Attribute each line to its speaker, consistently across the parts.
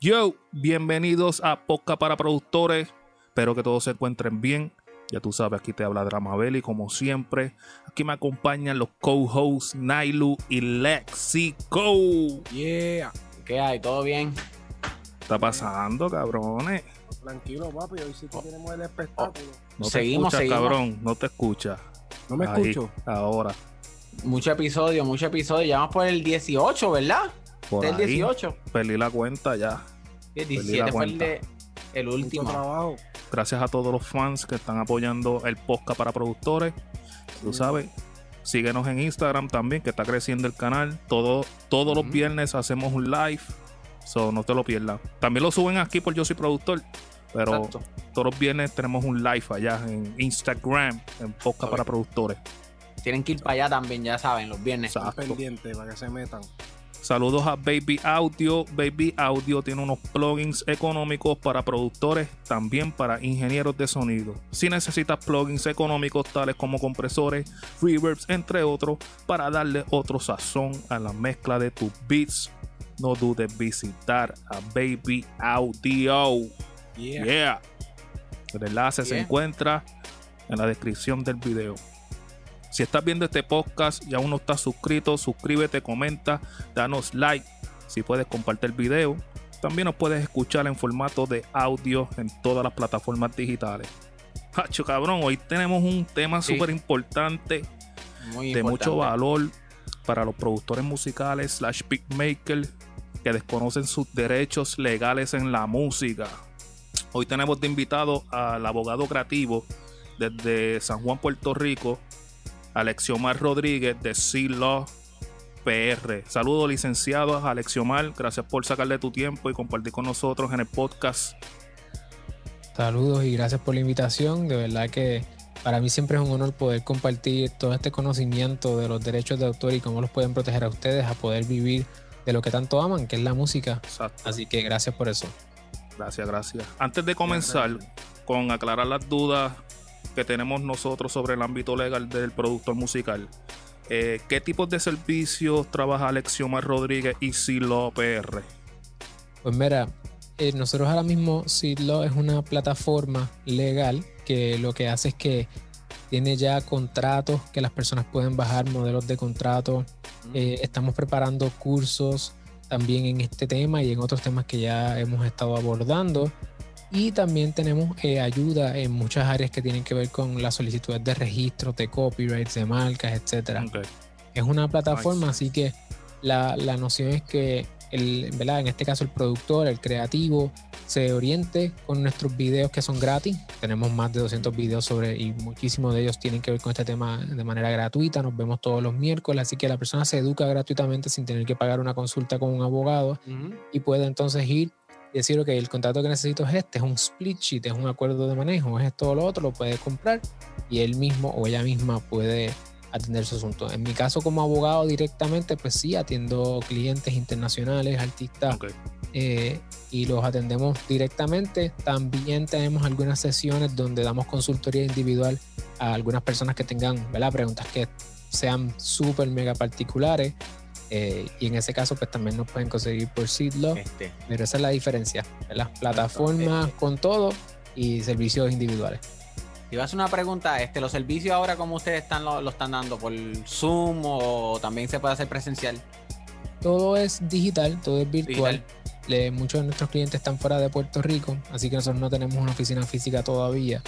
Speaker 1: Yo, bienvenidos a Podcast para Productores. Espero que todos se encuentren bien. Ya tú sabes, aquí te habla Dramabelli, como siempre. Aquí me acompañan los co-hosts Nailu y Lexico.
Speaker 2: Yeah. ¿Qué hay? ¿Todo bien?
Speaker 1: ¿Qué está pasando, cabrones?
Speaker 3: Tranquilo, papi. Hoy sí que tenemos el espectáculo.
Speaker 1: No te
Speaker 2: Seguimos,
Speaker 1: escuchas,
Speaker 2: seguimos.
Speaker 1: cabrón. No te escuchas.
Speaker 3: No me
Speaker 1: Ahí,
Speaker 3: escucho.
Speaker 1: ahora.
Speaker 2: Mucho episodio, mucho episodio. Ya vamos por el 18, ¿verdad?
Speaker 1: Por
Speaker 2: Este el
Speaker 1: ahí,
Speaker 2: 18.
Speaker 1: Perdí la cuenta ya.
Speaker 2: El
Speaker 1: Perdí la
Speaker 2: 17 fue el,
Speaker 1: cuenta.
Speaker 2: de, el último.
Speaker 3: trabajo.
Speaker 1: Gracias a todos los fans que están apoyando el podcast para productores. Tú sabes. Síguenos en Instagram también, que está creciendo el canal. Todo, todos los viernes hacemos un live. So, no te lo pierdas. También lo suben aquí por Yo Soy Productor. Pero
Speaker 2: Exacto.
Speaker 1: todos los viernes tenemos un live allá en Instagram, en podcast para productores.
Speaker 2: Tienen que ir para allá también, ya saben, los viernes.
Speaker 1: Exacto.
Speaker 3: Pendiente para que se metan.
Speaker 1: Saludos a Baby Audio. Baby Audio tiene unos plugins económicos para productores, también para ingenieros de sonido. Si necesitas plugins económicos tales como compresores, reverbs, entre otros, para darle otro sazón a la mezcla de tus beats, no dudes visitar a Baby Audio.
Speaker 3: Yeah.
Speaker 1: Yeah. El enlace se encuentra en la descripción del video. Si estás viendo este podcast y aún no estás suscrito, suscríbete, comenta, danos like. Si puedes compartir el video, también nos puedes escuchar en formato de audio en todas las plataformas digitales. Hacho cabrón, hoy tenemos un tema
Speaker 2: Sí.
Speaker 1: súper importante de mucho valor para los productores musicales slash beatmakers que desconocen sus derechos legales en la música. Hoy tenemos de invitado al abogado creativo desde San Juan, Puerto Rico, Alexiomar Rodríguez de C-Law PR. Saludos licenciado Alexiomar, gracias por sacarle tu tiempo y compartir con nosotros en el podcast.
Speaker 4: Saludos y gracias por la invitación. De verdad que para mí siempre es un honor poder compartir todo este conocimiento de los derechos de autor y cómo los pueden proteger a ustedes a poder vivir de lo que tanto aman, que es la música.
Speaker 1: Exacto.
Speaker 4: Así que gracias por eso.
Speaker 1: Gracias, gracias. Antes de comenzar con aclarar las dudas que tenemos nosotros sobre el ámbito legal del productor musical, eh, ¿qué tipos de servicios trabaja Alexiomar Rodríguez y Silo PR?
Speaker 4: Pues mira, eh, nosotros ahora mismo Sidlo es una plataforma legal que lo que hace es que tiene ya contratos que las personas pueden bajar, modelos de contratos. Eh, estamos preparando cursos también en este tema y en otros temas que ya hemos estado abordando. Y también tenemos eh, ayuda en muchas áreas que tienen que ver con las solicitudes de registros, de copyrights, de marcas, etcétera.
Speaker 1: Ok,
Speaker 4: Es una plataforma,
Speaker 1: Nice.
Speaker 4: así que la, la noción es que el, ¿verdad? en este caso el productor, el creativo, se oriente con nuestros videos que son gratis. Tenemos más de 200 videos sobre y muchísimos de ellos tienen que ver con este tema de manera gratuita. Nos vemos todos los miércoles, así que la persona se educa gratuitamente sin tener que pagar una consulta con un abogado y puede entonces ir decir, ok, el contrato que necesito es este, es un split sheet, es un acuerdo de manejo, es esto o lo otro, lo puede comprar y él mismo o ella misma puede atender su asunto. En mi caso como abogado directamente, pues sí, atiendo clientes internacionales, artistas
Speaker 1: ok.
Speaker 4: eh, y los atendemos directamente. También tenemos algunas sesiones donde damos consultoría individual a algunas personas que tengan ¿verdad? preguntas que sean súper mega particulares. Eh, y en ese caso, pues también nos pueden conseguir por Seedlaw.
Speaker 2: Este,
Speaker 4: Pero esa es la diferencia. Las plataformas con todo y servicios individuales.
Speaker 2: Te iba a hacer una pregunta, este, los servicios ahora cómo ustedes están lo, lo están dando por Zoom o también se puede hacer presencial.
Speaker 4: Todo es digital, todo es virtual.
Speaker 2: Digital.
Speaker 4: Le- muchos de nuestros clientes están fuera de Puerto Rico, así que nosotros no tenemos una oficina física todavía,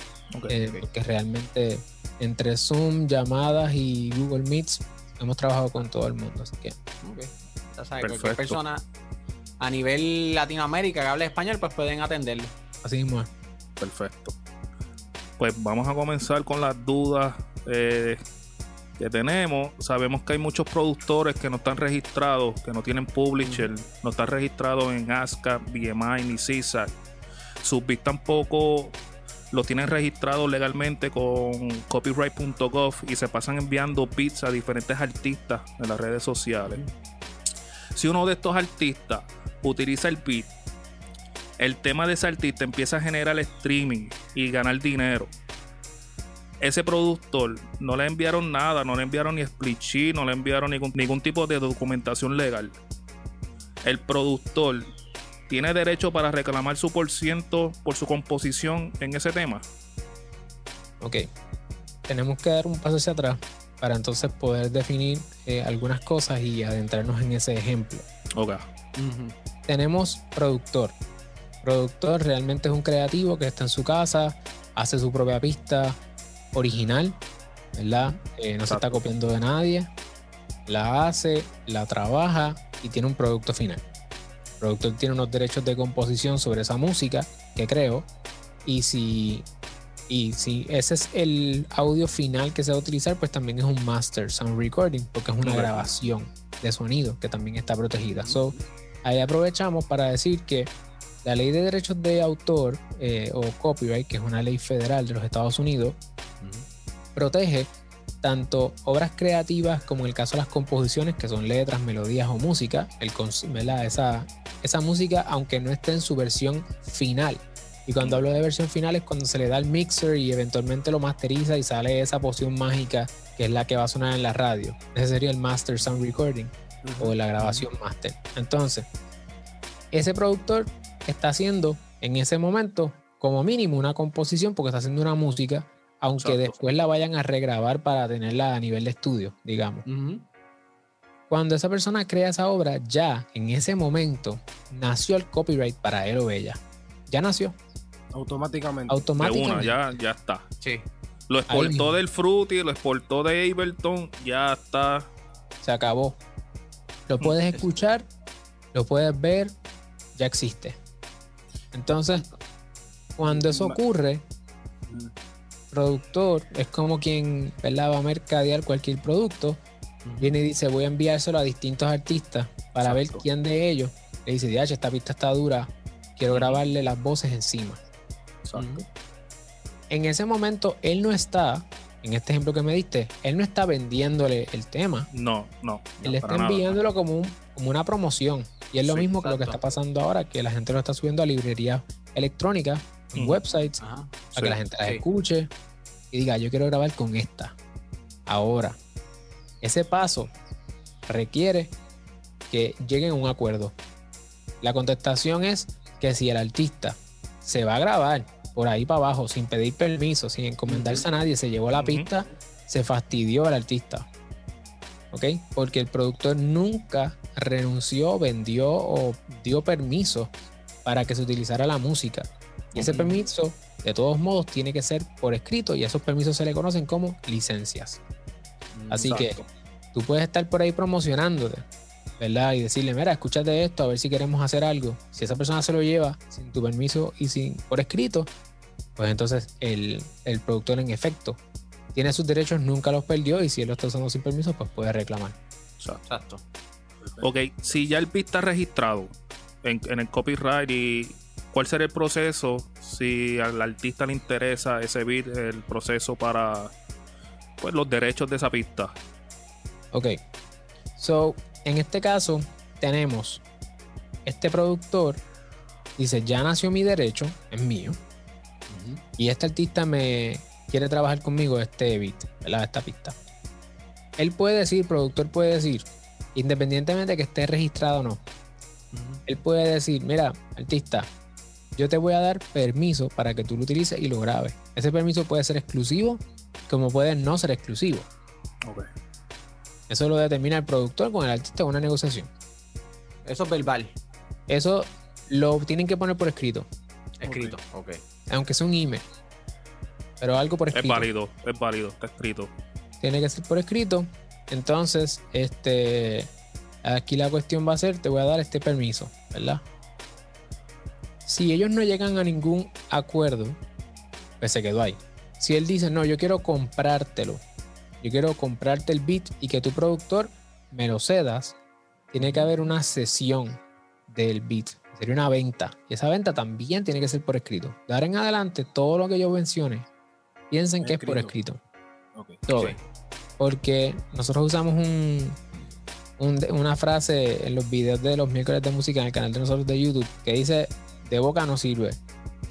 Speaker 4: eh, porque realmente entre Zoom, llamadas y Google Meets hemos trabajado con todo el mundo, así que
Speaker 2: Ok. Ya sabes,
Speaker 1: Perfecto.
Speaker 2: cualquier persona a nivel Latinoamérica que hable español, pues pueden atenderlo.
Speaker 4: así mismo es.
Speaker 1: Perfecto. Pues vamos a comenzar con las dudas eh, que tenemos. Sabemos que hay muchos productores que no están registrados, que no tienen publisher, no están registrados en ASCAP, BMI ni CISAC. Sus tampoco los tienen registrados legalmente con copyright.gov y se pasan enviando beats a diferentes artistas en las redes sociales. Si uno de estos artistas utiliza el beat el tema de ese artista empieza a generar streaming y ganar dinero. Ese productor no le enviaron nada, no le enviaron ni split sheet, no le enviaron ningún, ningún tipo de documentación legal. El productor ¿tiene derecho para reclamar su por ciento por su composición en ese tema?
Speaker 4: Ok. Tenemos que dar un paso hacia atrás para entonces poder definir eh, algunas cosas y adentrarnos en ese ejemplo.
Speaker 1: Ok.
Speaker 4: Tenemos productor. Productor realmente es un creativo que está en su casa, hace su propia pista original, ¿verdad? Eh, no se está copiando de nadie. La hace, la trabaja y tiene un producto final. Productor tiene unos derechos de composición sobre esa música que creo. Y si, y si ese es el audio final que se va a utilizar, pues también es un master sound recording, porque es una grabación de sonido que también está protegida. So, ahí aprovechamos para decir que la ley de derechos de autor eh, o copyright, que es una ley federal de los Estados Unidos, protege tanto obras creativas como en el caso de las composiciones, que son letras, melodías o música, el. Esa, esa música, aunque no esté en su versión final. Y cuando hablo de versión final es cuando se le da el mixer y eventualmente lo masteriza y sale esa poción mágica que es la que va a sonar en la radio. Ese sería el master sound recording o la grabación master. Entonces, ese productor está haciendo en ese momento como mínimo una composición porque está haciendo una música, aunque
Speaker 1: Exacto.
Speaker 4: después la vayan a regrabar para tenerla a nivel de estudio, digamos. Cuando esa persona crea esa obra, ya en ese momento nació el copyright para él o ella. Ya nació,
Speaker 3: Automáticamente.
Speaker 1: De
Speaker 4: automáticamente.
Speaker 1: una, ya, ya está.
Speaker 2: Sí.
Speaker 1: Lo exportó del Fruity, lo exportó de Ableton, ya está.
Speaker 4: Se acabó. Lo puedes
Speaker 2: Es-
Speaker 4: escuchar, lo puedes ver, ya existe. Entonces, cuando eso ocurre,
Speaker 3: Mm.
Speaker 4: Productor es como quien ¿verdad? va a mercadear cualquier producto, viene y dice voy a enviárselo a distintos artistas para ver quién de ellos le dice, "Diache, esta pista está dura, quiero grabarle las voces encima.
Speaker 1: Exacto.
Speaker 4: En ese momento él no está, en este ejemplo que me diste, él no está vendiéndole el tema,
Speaker 1: No, no.
Speaker 4: él está
Speaker 1: nada.
Speaker 4: enviándolo como, un- como una promoción. Y es lo
Speaker 1: Sí,
Speaker 4: mismo que lo que está pasando ahora, que la gente lo está subiendo a librerías electrónicas, en
Speaker 1: Ujú.
Speaker 4: websites,
Speaker 2: Ajá.
Speaker 4: para
Speaker 1: Sí,
Speaker 4: que la gente las
Speaker 2: sí.
Speaker 4: escuche y diga, yo quiero grabar con esta. Ahora, ese paso requiere que lleguen a un acuerdo. La contestación es que si el artista se va a grabar por ahí para abajo sin pedir permiso, sin encomendarse a nadie, se llevó la pista, se fastidió al artista. ¿Ok? Porque el productor nunca renunció, vendió o dio permiso para que se utilizara la música. Y ese permiso, de todos modos, tiene que ser por escrito y a esos permisos se le conocen como licencias. Así
Speaker 1: Exacto.
Speaker 4: que tú puedes estar por ahí promocionándote, ¿verdad? Y decirle, mira, escúchate esto, a ver si queremos hacer algo. Si esa persona se lo lleva sin tu permiso y sin por escrito, pues entonces el, el productor en efecto tiene sus derechos, nunca los perdió y si él lo está usando sin permiso, pues puede reclamar.
Speaker 1: Exacto.
Speaker 2: Exacto.
Speaker 1: Ok, si ya el beat está registrado en, en el copyright y cuál será el proceso si al artista le interesa ese beat, el proceso para pues los derechos de esa pista.
Speaker 4: Ok. So, en este caso, tenemos este productor, dice, ya nació mi derecho, es mío, y este artista me quiere trabajar conmigo este beat, ¿verdad? Esta pista. Él puede decir, productor puede decir, independientemente de que esté registrado o no, él puede decir, mira, artista, yo te voy a dar permiso para que tú lo utilices y lo grabes. Ese permiso puede ser exclusivo, como puede no ser exclusivo.
Speaker 1: Ok.
Speaker 4: Eso lo determina el productor con el artista en una negociación.
Speaker 2: Eso es verbal.
Speaker 4: Eso lo tienen que poner por escrito,
Speaker 2: Escrito. Ok.
Speaker 4: aunque sea un email. Pero algo por
Speaker 1: Es
Speaker 4: escrito.
Speaker 1: válido, es válido, está escrito.
Speaker 4: Tiene que ser por escrito. Entonces, este, aquí la cuestión va a ser, te voy a dar este permiso, ¿verdad? Si ellos no llegan a ningún acuerdo, pues se quedó ahí. Si él dice, no, yo quiero comprártelo, yo quiero comprarte el beat y que tu productor me lo cedas, tiene que haber una sesión del beat. Sería una venta. Y esa venta también tiene que ser por escrito. De ahora en adelante, todo lo que yo mencione, piensen que es por
Speaker 3: Escrito.
Speaker 4: escrito.
Speaker 3: Ok.
Speaker 4: Todo.
Speaker 1: Sí.
Speaker 4: Porque nosotros usamos un, un- una frase en los videos de los miércoles de música en el canal de nosotros de YouTube que dice, de boca no sirve.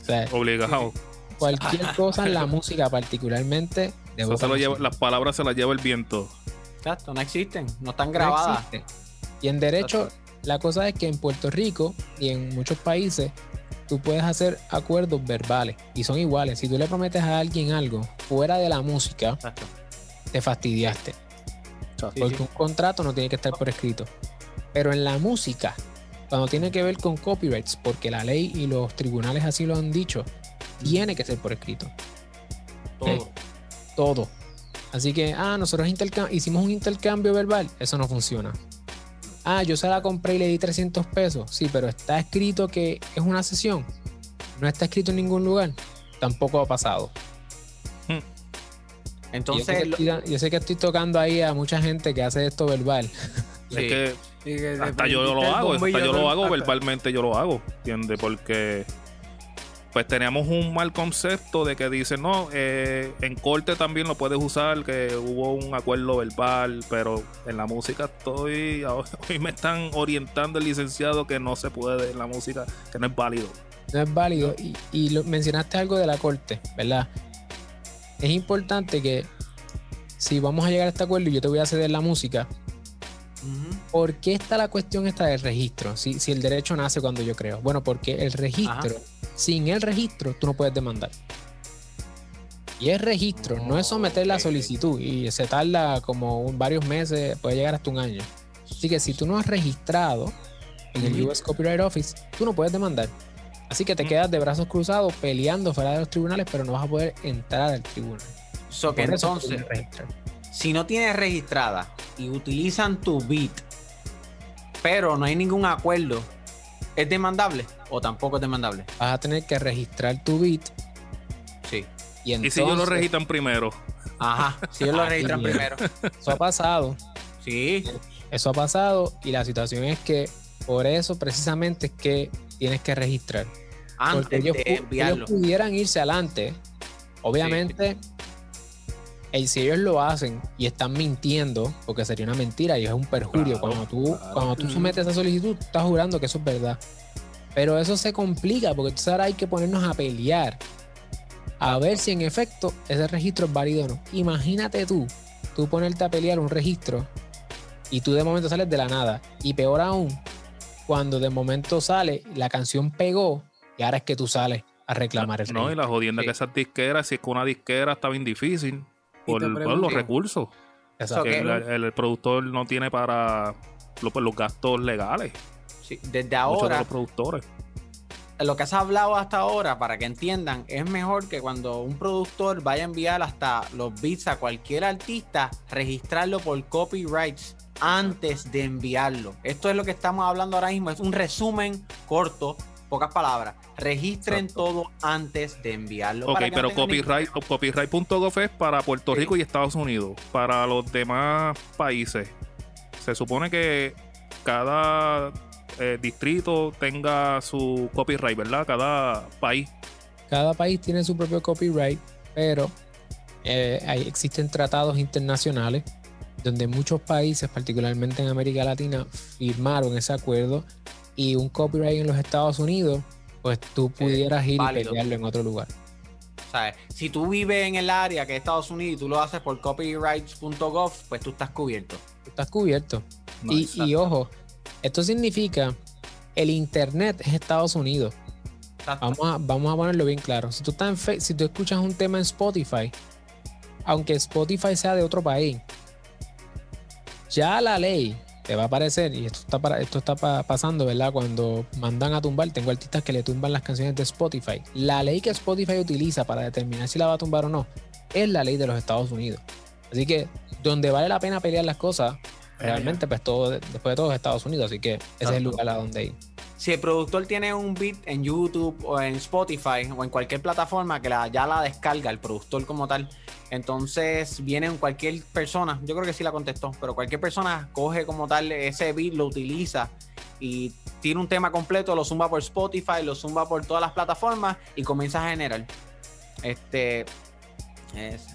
Speaker 4: O sea,
Speaker 1: Obligado.
Speaker 4: cualquier cosa en la música, particularmente de boca
Speaker 1: se lo
Speaker 4: no
Speaker 1: lleva-
Speaker 4: sirve.
Speaker 1: las palabras se las lleva el viento.
Speaker 2: Exacto. No existen. No están
Speaker 4: No
Speaker 2: grabadas.
Speaker 4: existe. Y en derecho, La cosa es que en Puerto Rico y en muchos países tú puedes hacer acuerdos verbales y son iguales. Si tú le prometes a alguien algo fuera de la música,
Speaker 2: Exacto.
Speaker 4: te fastidiaste.
Speaker 2: Sí,
Speaker 4: Porque
Speaker 2: sí.
Speaker 4: un contrato no tiene que estar por escrito. Pero en la música, cuando tiene que ver con copyrights, porque la ley y los tribunales así lo han dicho, tiene que ser por escrito.
Speaker 2: Todo.
Speaker 4: Todo. Así que, ah, nosotros hicimos un intercambio verbal. Eso no funciona. Ah, yo se la compré y le di 300 pesos. Sí, pero está escrito que es una sesión. No está escrito en ningún lugar. Tampoco ha pasado. Yo, sé
Speaker 2: Entonces,
Speaker 4: estoy, yo sé que estoy tocando ahí a mucha gente que hace esto verbal.
Speaker 2: sí.
Speaker 1: Es que
Speaker 3: que
Speaker 1: hasta yo lo hago, hasta yo lo hago
Speaker 3: hasta-
Speaker 1: verbalmente, yo lo hago, ¿entiendes? Porque pues teníamos un mal concepto de que dicen, no, eh, en corte también lo puedes usar, que hubo un acuerdo verbal, pero en la música estoy, hoy me están orientando el licenciado que no se puede en la música, que no es válido.
Speaker 4: no es válido. Y, y lo- mencionaste algo de la corte, ¿verdad? Es importante que si vamos a llegar a este acuerdo y yo te voy a ceder la música. ¿Por qué está la cuestión esta del registro? Si, si el derecho nace cuando yo creo. Bueno, porque el registro, sin el registro, tú no puedes demandar. Y es registro, no es someter la solicitud y se tarda como un- varios meses, puede llegar hasta un año. Así que si tú no has registrado en el. US Copyright Office, tú no puedes demandar. Así que te
Speaker 1: Mm.
Speaker 4: quedas de brazos cruzados peleando fuera de los tribunales, pero no vas a poder entrar al tribunal.
Speaker 2: So que entonces, si no tienes registrada y utilizan tu beat, pero no hay ningún acuerdo, ¿es demandable o tampoco es demandable?
Speaker 4: vas a tener que registrar tu bit
Speaker 2: Sí.
Speaker 4: y
Speaker 1: Y
Speaker 4: entonces
Speaker 1: si yo lo registran primero,
Speaker 2: Ajá. Si ellos lo
Speaker 4: Ahí
Speaker 2: registran primero.
Speaker 4: eso ha pasado.
Speaker 2: Sí.
Speaker 4: Eso ha pasado y la situación es que por eso precisamente es que tienes que registrar. Porque
Speaker 2: Antes
Speaker 4: ellos,
Speaker 2: de enviarlo.
Speaker 4: ellos pudieran irse adelante. Obviamente, si ellos lo hacen y están mintiendo, porque sería una mentira y es un perjurio.
Speaker 1: Claro,
Speaker 4: cuando tú,
Speaker 1: claro.
Speaker 4: cuando tú sometes esa solicitud, tú estás jurando que eso es verdad. Pero eso se complica porque entonces ahora hay que ponernos a pelear. A ver si en efecto ese registro es válido o no. Imagínate tú, tú ponerte a pelear un registro y tú de momento sales de la nada. Y peor aún, cuando de momento sale, la canción pegó y ahora es que tú sales a reclamar el
Speaker 1: no, y la jodienda
Speaker 2: Sí.
Speaker 1: que esas disqueras, si es que una disquera está bien difícil, por, los recursos.
Speaker 4: Exacto.
Speaker 1: que el, el productor no tiene para lo- pues, los gastos legales.
Speaker 2: Sí, Desde
Speaker 1: Muchos de
Speaker 2: ahora,
Speaker 1: los productores.
Speaker 2: lo que has hablado hasta ahora, para que entiendan, es mejor que cuando un productor vaya a enviar hasta los beats a cualquier artista, registrarlo por copyrights antes de enviarlo. Esto es lo que estamos hablando ahora mismo, es un resumen corto, pocas palabras. Registren
Speaker 1: Exacto.
Speaker 2: todo antes de enviarlo.
Speaker 1: Ok,
Speaker 2: para
Speaker 1: pero copyright, copyright.gov es para Puerto
Speaker 2: Sí.
Speaker 1: Rico y Estados Unidos. Para los demás países, se supone que cada eh, distrito tenga su copyright, ¿verdad? Cada país.
Speaker 4: Cada país tiene su propio copyright, pero eh, hay- existen tratados internacionales donde muchos países, particularmente en América Latina, firmaron ese acuerdo y un copyright en los Estados Unidos, pues tú pudieras ir
Speaker 2: válido.
Speaker 4: y pelearlo en otro lugar.
Speaker 2: ¿sabes? Si tú vives en el área que es Estados Unidos y tú lo haces por copyrights.gov, pues tú estás cubierto.
Speaker 4: Tú estás cubierto.
Speaker 1: No,
Speaker 4: y, ojo, esto significa el internet es Estados Unidos.
Speaker 2: Exacto.
Speaker 4: Vamos a, vamos a ponerlo bien claro. Si tú, estás en Fe- si tú escuchas un tema en Spotify, aunque Spotify sea de otro país, ya la ley te va a aparecer, y esto está, para, esto está pa- pasando, ¿verdad? Cuando mandan a tumbar, tengo artistas que le tumban las canciones de Spotify. La ley que Spotify utiliza para determinar si la va a tumbar o no es la ley de los Estados Unidos. Así que donde vale la pena pelear las cosas, realmente, pues todo, después de todo es Estados Unidos. Así que ese es el lugar a donde ir.
Speaker 2: Si el productor tiene un beat en YouTube o en Spotify o en cualquier plataforma que la, ya la descarga, el productor como tal, entonces viene cualquier persona, yo creo que sí la contestó, pero cualquier persona coge como tal ese beat, lo utiliza y tiene un tema completo, lo zumba por Spotify, lo zumba por todas las plataformas y comienza a generar. Este. es-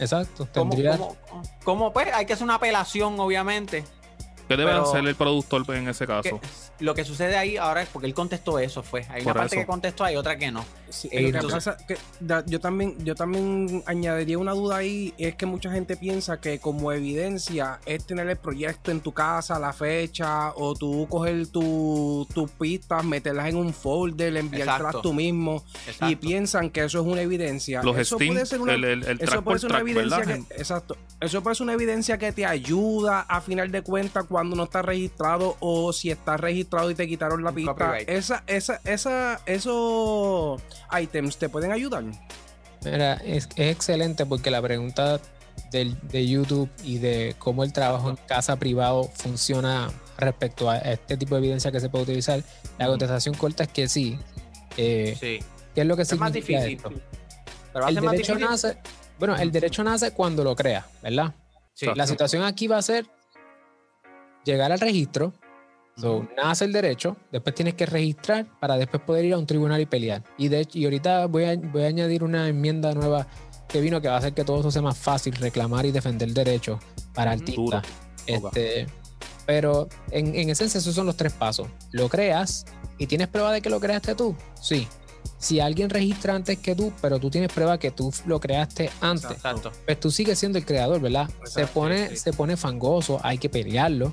Speaker 4: Exacto.
Speaker 2: ¿Cómo,
Speaker 4: Tendría,
Speaker 2: cómo- cómo, pues? Hay que hacer una apelación, obviamente.
Speaker 1: ¿Qué debe
Speaker 2: Pero-
Speaker 1: hacer el productor en ese
Speaker 2: que
Speaker 1: caso?
Speaker 2: lo que sucede ahí ahora es porque él contestó eso, fue. Hay
Speaker 1: Por
Speaker 2: una parte
Speaker 1: eso.
Speaker 2: que contestó, hay otra que no.
Speaker 3: Sí,
Speaker 2: Eh,
Speaker 3: lo que pasa que da- yo también yo también añadiría una duda ahí es que mucha gente piensa que como evidencia es tener el proyecto en tu casa la fecha o tú coger tu- tus pistas meterlas en un folder enviártelas tú mismo y piensan que eso es una evidencia.
Speaker 1: Los
Speaker 3: eso
Speaker 1: Steam,
Speaker 3: puede ser una
Speaker 1: el, el, el
Speaker 3: eso
Speaker 1: track
Speaker 3: puede ser una
Speaker 1: track,
Speaker 3: evidencia
Speaker 1: ¿verdad?
Speaker 3: que, exacto. Eso puede ser una evidencia que te ayuda a final de cuentas cuando no está registrado o si está registrado y te quitaron la
Speaker 2: Un
Speaker 3: pista.
Speaker 2: copyright.
Speaker 3: esa esa esa esos items te pueden ayudar
Speaker 4: Mira, es, es excelente porque la pregunta del- de YouTube y de cómo el trabajo en casa privado funciona respecto a este tipo de evidencia que se puede utilizar, la contestación corta es que sí. Eh,
Speaker 2: Sí.
Speaker 4: ¿Qué es lo que
Speaker 2: Es más difícil.
Speaker 4: esto?
Speaker 2: Pero
Speaker 4: El derecho
Speaker 2: difícil.
Speaker 4: nace, bueno, el derecho nace cuando lo creas, ¿verdad?
Speaker 2: Sí.
Speaker 4: La situación aquí va a ser llegar al registro, so, nace el derecho, después tienes que registrar para después poder ir a un tribunal y pelear. Y de hecho, y ahorita voy a, voy a añadir una enmienda nueva que vino que va a hacer que todo eso sea más fácil, reclamar y defender derechos para artistas. Este, pero en, en esencia esos son los tres pasos. Lo creas y tienes prueba de que lo creaste tú. Sí. Si alguien registra antes que tú, pero tú tienes prueba que tú lo creaste antes,
Speaker 2: Exacto.
Speaker 4: pues tú sigues siendo el creador, ¿verdad? se pone,
Speaker 2: sí.
Speaker 4: se pone fangoso, hay que pelearlo,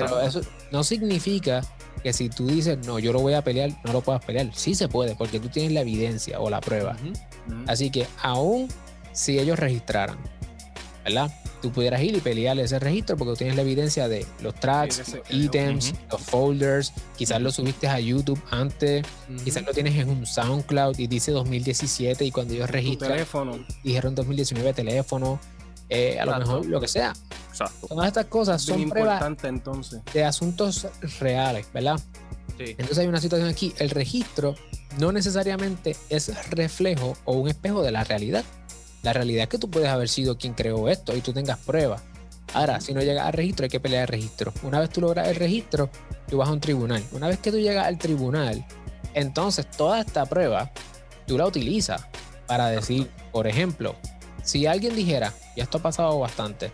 Speaker 4: pero eso no significa que si tú dices, no, yo lo voy a pelear, no lo puedas pelear. Sí se puede, porque tú tienes la evidencia o la prueba. Así que aún si ellos registraran, ¿verdad? Tú pudieras ir y pelear ese registro porque tú tienes la evidencia de los tracks,
Speaker 3: Sí,
Speaker 4: los ítems, los folders, quizás lo subiste a YouTube antes, quizás lo tienes en un SoundCloud y dice 2017 y cuando ellos registran dijeron 2019 teléfono, eh, a lo mejor lo que sea.
Speaker 1: Exacto.
Speaker 4: Todas estas cosas
Speaker 3: bien
Speaker 4: son pruebas
Speaker 3: importante entonces
Speaker 4: de asuntos reales, ¿verdad?
Speaker 2: Sí.
Speaker 4: Entonces hay una situación aquí, el registro no necesariamente es reflejo o un espejo de la realidad. La realidad es que tú puedes haber sido quien creó esto y tú tengas pruebas. Ahora, si no llegas al registro, hay que pelear el registro. Una vez tú logras el registro, tú vas a un tribunal. Una vez que tú llegas al tribunal, entonces toda esta prueba tú la utilizas para decir, por ejemplo, si alguien dijera, y esto ha pasado bastante,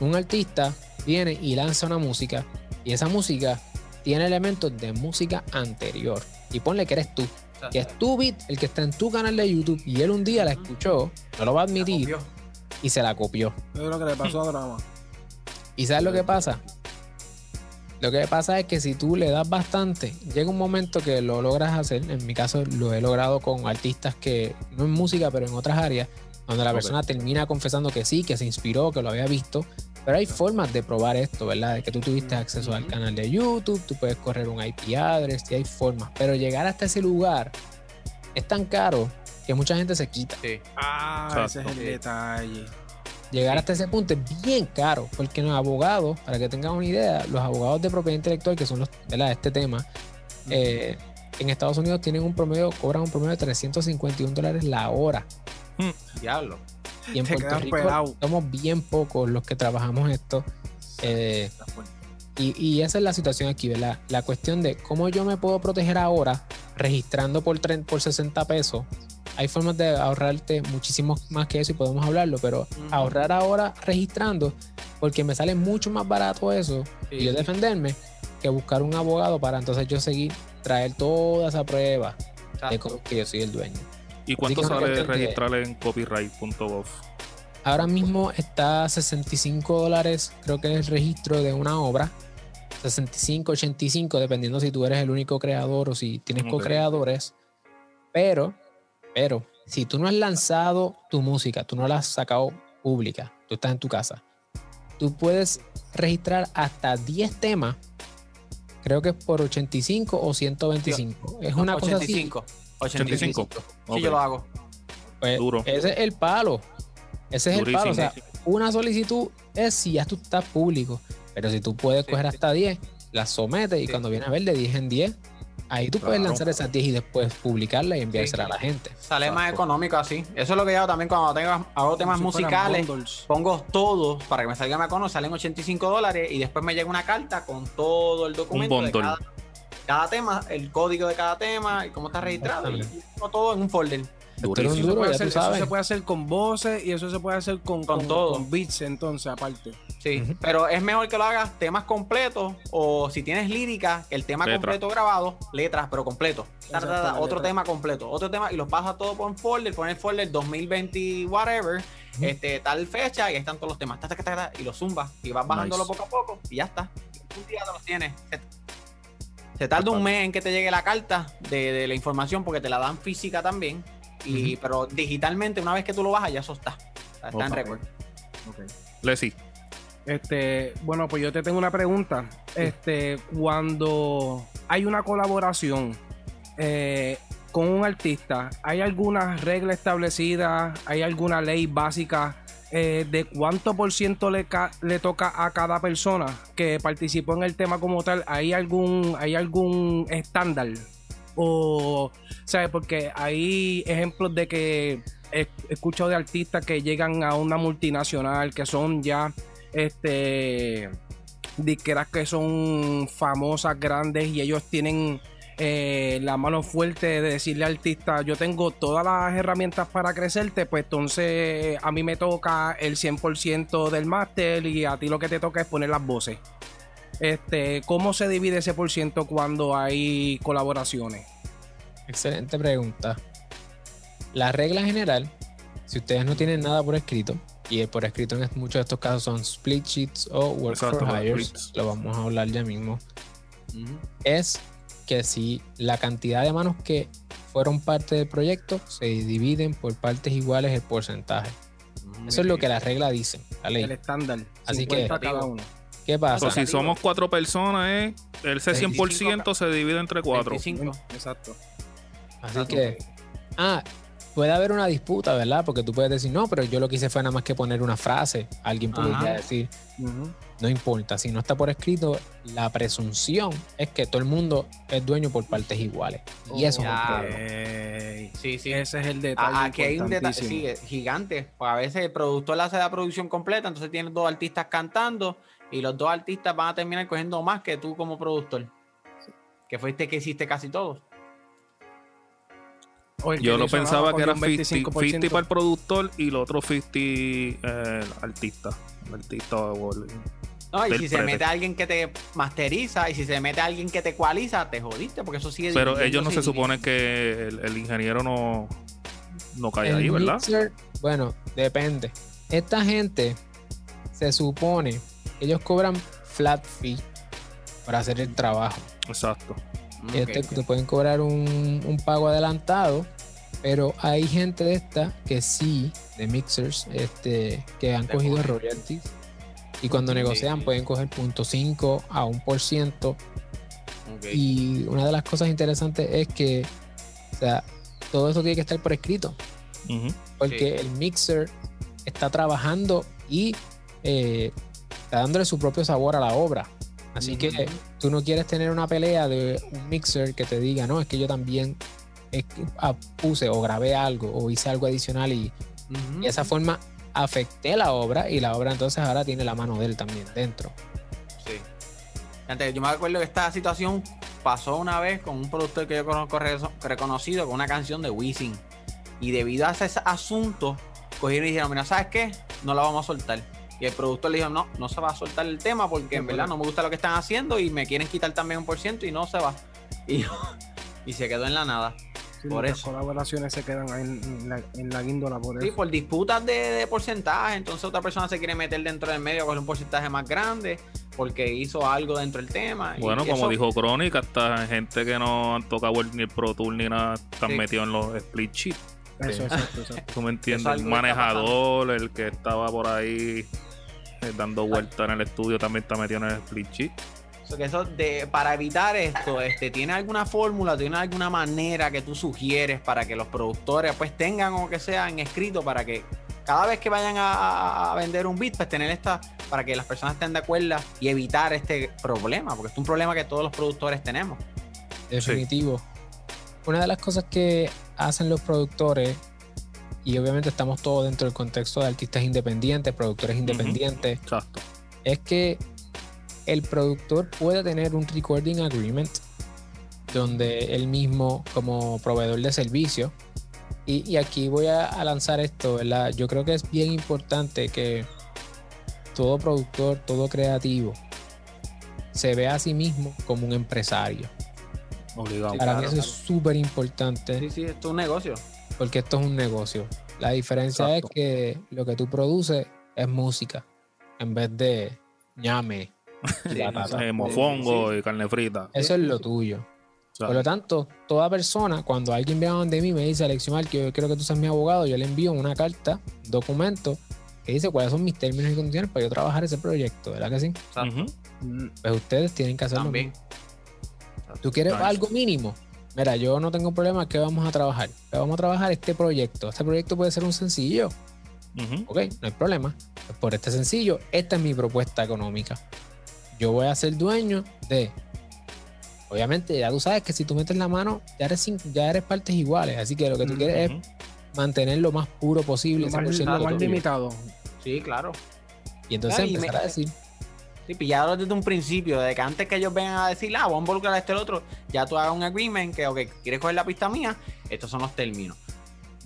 Speaker 4: un artista viene y lanza una música y esa música tiene elementos de música anterior. Y ponle que eres tú, que es tu beat, el que está en tu canal de YouTube y él un día la escuchó, no lo va a admitir y se la copió.
Speaker 3: eso es lo que le pasó a Drama
Speaker 4: ¿Y sabes lo que pasa? Lo que pasa es que si tú le das bastante, llega un momento que lo logras hacer. En mi caso, lo he logrado con artistas que, no en música, pero en otras áreas, donde la persona termina confesando que sí, que se inspiró, que lo había visto. Pero hay formas de probar esto, ¿verdad? De que tú tuviste acceso al canal de YouTube, tú puedes correr un IP address y hay formas. Pero llegar hasta ese lugar es tan caro que mucha gente se quita.
Speaker 2: Sí.
Speaker 3: ah ese es el detalle
Speaker 4: Llegar
Speaker 2: Sí.
Speaker 4: hasta ese punto es bien caro, porque los abogados, para que tengan una idea, los abogados de propiedad intelectual, que son los de este tema, eh, en Estados Unidos tienen un promedio, cobran un promedio de 351 dólares la hora.
Speaker 2: Diablo.
Speaker 4: Y en
Speaker 3: Te
Speaker 4: Puerto Rico
Speaker 3: pelado.
Speaker 4: somos bien pocos los que trabajamos esto. eh, y, y esa es la situación aquí, ¿verdad? La cuestión de cómo yo me puedo proteger ahora registrando por, 30 por 60 pesos. Hay formas de ahorrarte muchísimo más que eso y podemos hablarlo, pero ahorrar ahora registrando, porque me sale mucho más barato eso y yo defenderme que buscar un abogado para entonces yo seguir, traer toda esa prueba de cómo que yo soy el dueño.
Speaker 1: ¿Y cuánto sale registrar en copyright.gov?
Speaker 4: Ahora mismo está a 65 dólares, creo que es el registro de una obra. 65, 85, dependiendo si tú eres el único creador o si tienes
Speaker 1: Ok.
Speaker 4: co-creadores. Pero, pero, si tú no has lanzado tu música, tú no la has sacado pública, tú estás en tu casa, tú puedes registrar hasta 10 temas, creo que es por 85 o 125. Es una cosa así.
Speaker 2: 85. 85.
Speaker 1: 85.
Speaker 2: Sí,
Speaker 1: Ok.
Speaker 2: yo lo hago.
Speaker 4: Pues,
Speaker 1: Duro.
Speaker 4: Ese es el palo. Ese es el palo. O sea, una solicitud es si ya tú estás público. Pero si tú puedes
Speaker 2: Sí,
Speaker 4: coger
Speaker 2: sí.
Speaker 4: hasta 10, las sometes y
Speaker 2: Sí.
Speaker 4: cuando vienes a ver de 10 en 10, ahí tú puedes lanzar esas 10 y después publicarlas y enviársela
Speaker 2: Sí.
Speaker 4: a la gente.
Speaker 2: Sale más económico así. Eso es lo que yo hago también cuando tengo, hago temas
Speaker 3: si
Speaker 2: musicales. Pongo todo para que me salga más económico. Salen 85 dólares y después me llega una carta con todo el documento de
Speaker 1: bundle.
Speaker 2: cada, cada tema, el código de cada tema y cómo está registrado. Y todo en un folder.
Speaker 3: Eso se,
Speaker 4: duro,
Speaker 3: puede hacer,
Speaker 4: tú
Speaker 3: eso
Speaker 4: sabes.
Speaker 3: se puede hacer con voces y eso se puede hacer con,
Speaker 2: Con
Speaker 3: con,
Speaker 2: todo.
Speaker 3: con beats, entonces, aparte.
Speaker 2: Sí, pero es mejor que lo hagas temas completos o si tienes lírica, el tema
Speaker 1: Letra.
Speaker 2: completo grabado, letras, pero completo. Otro
Speaker 3: letra.
Speaker 2: tema completo, otro tema y los pasas todo por un folder, poner folder 2020 whatever, este tal fecha y ahí están todos los temas, ta, ta, ta, ta, ta, y los zumbas y vas bajándolo
Speaker 1: Nice.
Speaker 2: poco a poco y ya está. Un día te los tienes. Se, tarda un mes en que te llegue la carta de, de la información porque te la dan física también. Y, Pero digitalmente, una vez que tú lo bajas, ya eso está. Está en
Speaker 1: Ok.
Speaker 2: récord.
Speaker 1: Leslie,
Speaker 3: Este, bueno, pues yo te tengo una pregunta. Este, cuando hay una colaboración eh, con un artista, ¿hay alguna regla establecida? ¿Hay alguna ley básica eh, de cuánto por ciento le, le toca a cada persona que participó en el tema como tal? ¿Hay algún, hay algún estándar? O, ¿sabes? Porque hay ejemplos de que he escuchado de artistas que llegan a una multinacional que son ya este disqueras que son famosas, grandes y ellos tienen eh, la mano fuerte de decirle al artista, yo tengo todas las herramientas para crecerte, pues entonces a mí me toca el 100% del máster y a ti lo que te toca es poner las voces. Este, ¿Cómo se divide ese por ciento cuando hay colaboraciones?
Speaker 4: Excelente pregunta. La regla general, si ustedes no tienen nada por escrito, y por escrito en muchos de estos casos son split sheets o work
Speaker 1: Exacto,
Speaker 4: for hires, lo vamos a hablar ya mismo, es que si la cantidad de manos que fueron parte del proyecto se dividen por partes iguales el porcentaje. Eso es lo que la regla dice, la ley.
Speaker 3: El estándar.
Speaker 4: Así
Speaker 3: 50
Speaker 4: que-
Speaker 3: cada uno.
Speaker 4: ¿Qué pasa?
Speaker 1: o si somos cuatro personas, eh, ese 100% se divide entre cuatro.
Speaker 2: 25.
Speaker 3: Exacto.
Speaker 4: Así que, ah, puede haber una disputa, ¿verdad? Porque tú puedes decir, no, pero yo lo que hice fue nada más que poner una frase. Alguien podría
Speaker 2: Ajá.
Speaker 4: decir, no importa, si no está por escrito, la presunción es que todo el mundo es dueño por partes iguales. Y eso es un
Speaker 2: Ya.
Speaker 4: problema.
Speaker 3: Ey,
Speaker 2: Sí, sí.
Speaker 3: Ese es el detalle.
Speaker 2: Ah, Aquí hay un detalle sí, es gigante. Pues a veces el productor hace la producción completa, entonces tienes dos artistas cantando y los dos artistas van a terminar cogiendo más que tú como productor. Que fuiste que hiciste casi todo.
Speaker 1: Yo lo pensaba que era
Speaker 3: cogió un
Speaker 1: 50, 50 para el productor y el otro 50 eh, el artista. El artista o el-
Speaker 2: No, y
Speaker 1: Del
Speaker 2: si se mete alguien que te masteriza y si se mete alguien que te ecualiza, te jodiste porque eso sigue
Speaker 1: Pero ellos no se supone que el, el ingeniero no, no cae
Speaker 4: El
Speaker 1: ahí, ¿verdad?
Speaker 4: mixer, bueno, depende. Esta gente se supone que ellos cobran flat fee para hacer el trabajo.
Speaker 1: Exacto.
Speaker 2: Dividiendo.
Speaker 4: Este, te pueden cobrar un, un pago adelantado, pero hay gente de esta que sí, de mixers, este, que han
Speaker 2: Te
Speaker 4: cogido royalties y cuando negocian pueden coger 0.5 a 1%.
Speaker 2: Ok, ok.
Speaker 4: Y una de las cosas interesantes es que, o sea, todo eso tiene que estar por escrito, porque el mixer está trabajando y eh, está dándole su propio sabor a la obra. Así que. Tú no quieres tener una pelea de un mixer que te diga, no, es que yo también es que, ah, puse o grabé algo o hice algo adicional y, de esa forma afecté la obra y la obra entonces ahora tiene la mano de él también dentro.
Speaker 2: Sí. Antes, yo me acuerdo que esta situación pasó una vez con un productor que yo conozco re- reconocido con una canción de Wisin. Y debido a ese asunto, cogieron y dijeron, mira, ¿sabes qué? No la vamos a soltar. Y el productor le dijo, no, no se va a soltar el tema porque en verdad no me gusta lo que están haciendo y me quieren quitar también un por ciento y no se va. Y, y se quedó en la nada.
Speaker 3: Sí,
Speaker 2: por
Speaker 3: muchas
Speaker 2: eso.
Speaker 3: colaboraciones se quedan ahí en, la, en la guíndola por
Speaker 2: Sí,
Speaker 3: eso.
Speaker 2: por disputas de, de porcentaje, entonces otra persona se quiere meter dentro del medio con un porcentaje más grande porque hizo algo dentro del tema. y
Speaker 1: Bueno, como
Speaker 2: eso-
Speaker 1: dijo Crónica, hasta gente que no han tocado ni el Pro Tour ni nada están
Speaker 2: Sí.
Speaker 1: metidos en los split sheets.
Speaker 3: Eso, exacto, exacto.
Speaker 1: ¿Tú me entiendes? El manejador, el que estaba por ahí dando vueltas en el estudio, también está metido en el split sheet.
Speaker 2: So que eso de, para evitar esto, este, ¿tiene alguna fórmula, tiene alguna manera que tú sugieres para que los productores pues tengan o que sea en escrito para que cada vez que vayan a, a vender un beat, pues tener esta, para que las personas estén de acuerdo y evitar este problema, porque es un problema que todos los productores tenemos.
Speaker 4: Definitivo. Una de las cosas que hacen los productores, y obviamente estamos todos dentro del contexto de artistas independientes, productores independientes,
Speaker 1: Exacto.
Speaker 4: es que el productor puede tener un recording agreement donde él mismo como proveedor de servicio Y, y aquí voy a, a lanzar esto, ¿verdad? Yo creo que es bien importante que todo productor, todo creativo, se vea a sí mismo como un empresario.
Speaker 1: Obligado.
Speaker 4: Para
Speaker 2: claro,
Speaker 4: mí eso es súper importante
Speaker 2: Sí, sí, esto es un negocio.
Speaker 4: Porque esto es un negocio. La diferencia
Speaker 1: Exacto.
Speaker 4: es que lo que tú produces es música en vez de ñame.
Speaker 2: Sí.
Speaker 1: Eh, mofongo y carne frita.
Speaker 4: Eso es lo tuyo. Por lo tanto, toda persona, cuando alguien viene a donde mí y me dice, Alexiomar, que yo quiero que tú seas mi abogado, yo le envío una carta, documento, que dice cuáles son mis términos y condiciones para yo trabajar ese proyecto, ¿verdad que sí? Pues ustedes tienen que hacerlo.
Speaker 2: También.
Speaker 4: ¿Tú quieres
Speaker 1: Nice.
Speaker 4: algo mínimo? Mira, yo no tengo problema, ¿qué vamos a trabajar? ¿Qué vamos a trabajar este proyecto? Este proyecto puede ser un sencillo. ¿ok? No hay problema. Pues por este sencillo, esta es mi propuesta económica. Yo voy a ser dueño de... Obviamente, ya tú sabes que si tú metes la mano, ya eres, ya eres partes iguales. Así que lo que tú quieres es mantener lo más puro posible.
Speaker 3: Lo más,
Speaker 4: 100%
Speaker 3: lo más
Speaker 4: tuyo.
Speaker 3: limitado.
Speaker 2: Sí, claro.
Speaker 4: Y entonces
Speaker 2: Ah, y
Speaker 4: empezar
Speaker 2: me-
Speaker 4: a decir,
Speaker 2: Sí, pillarlo desde un principio, de que antes que ellos vengan a decir, ah, voy a involucrar a este el otro, ya tú hagas un agreement que, ok, quieres coger la pista mía, estos son los términos.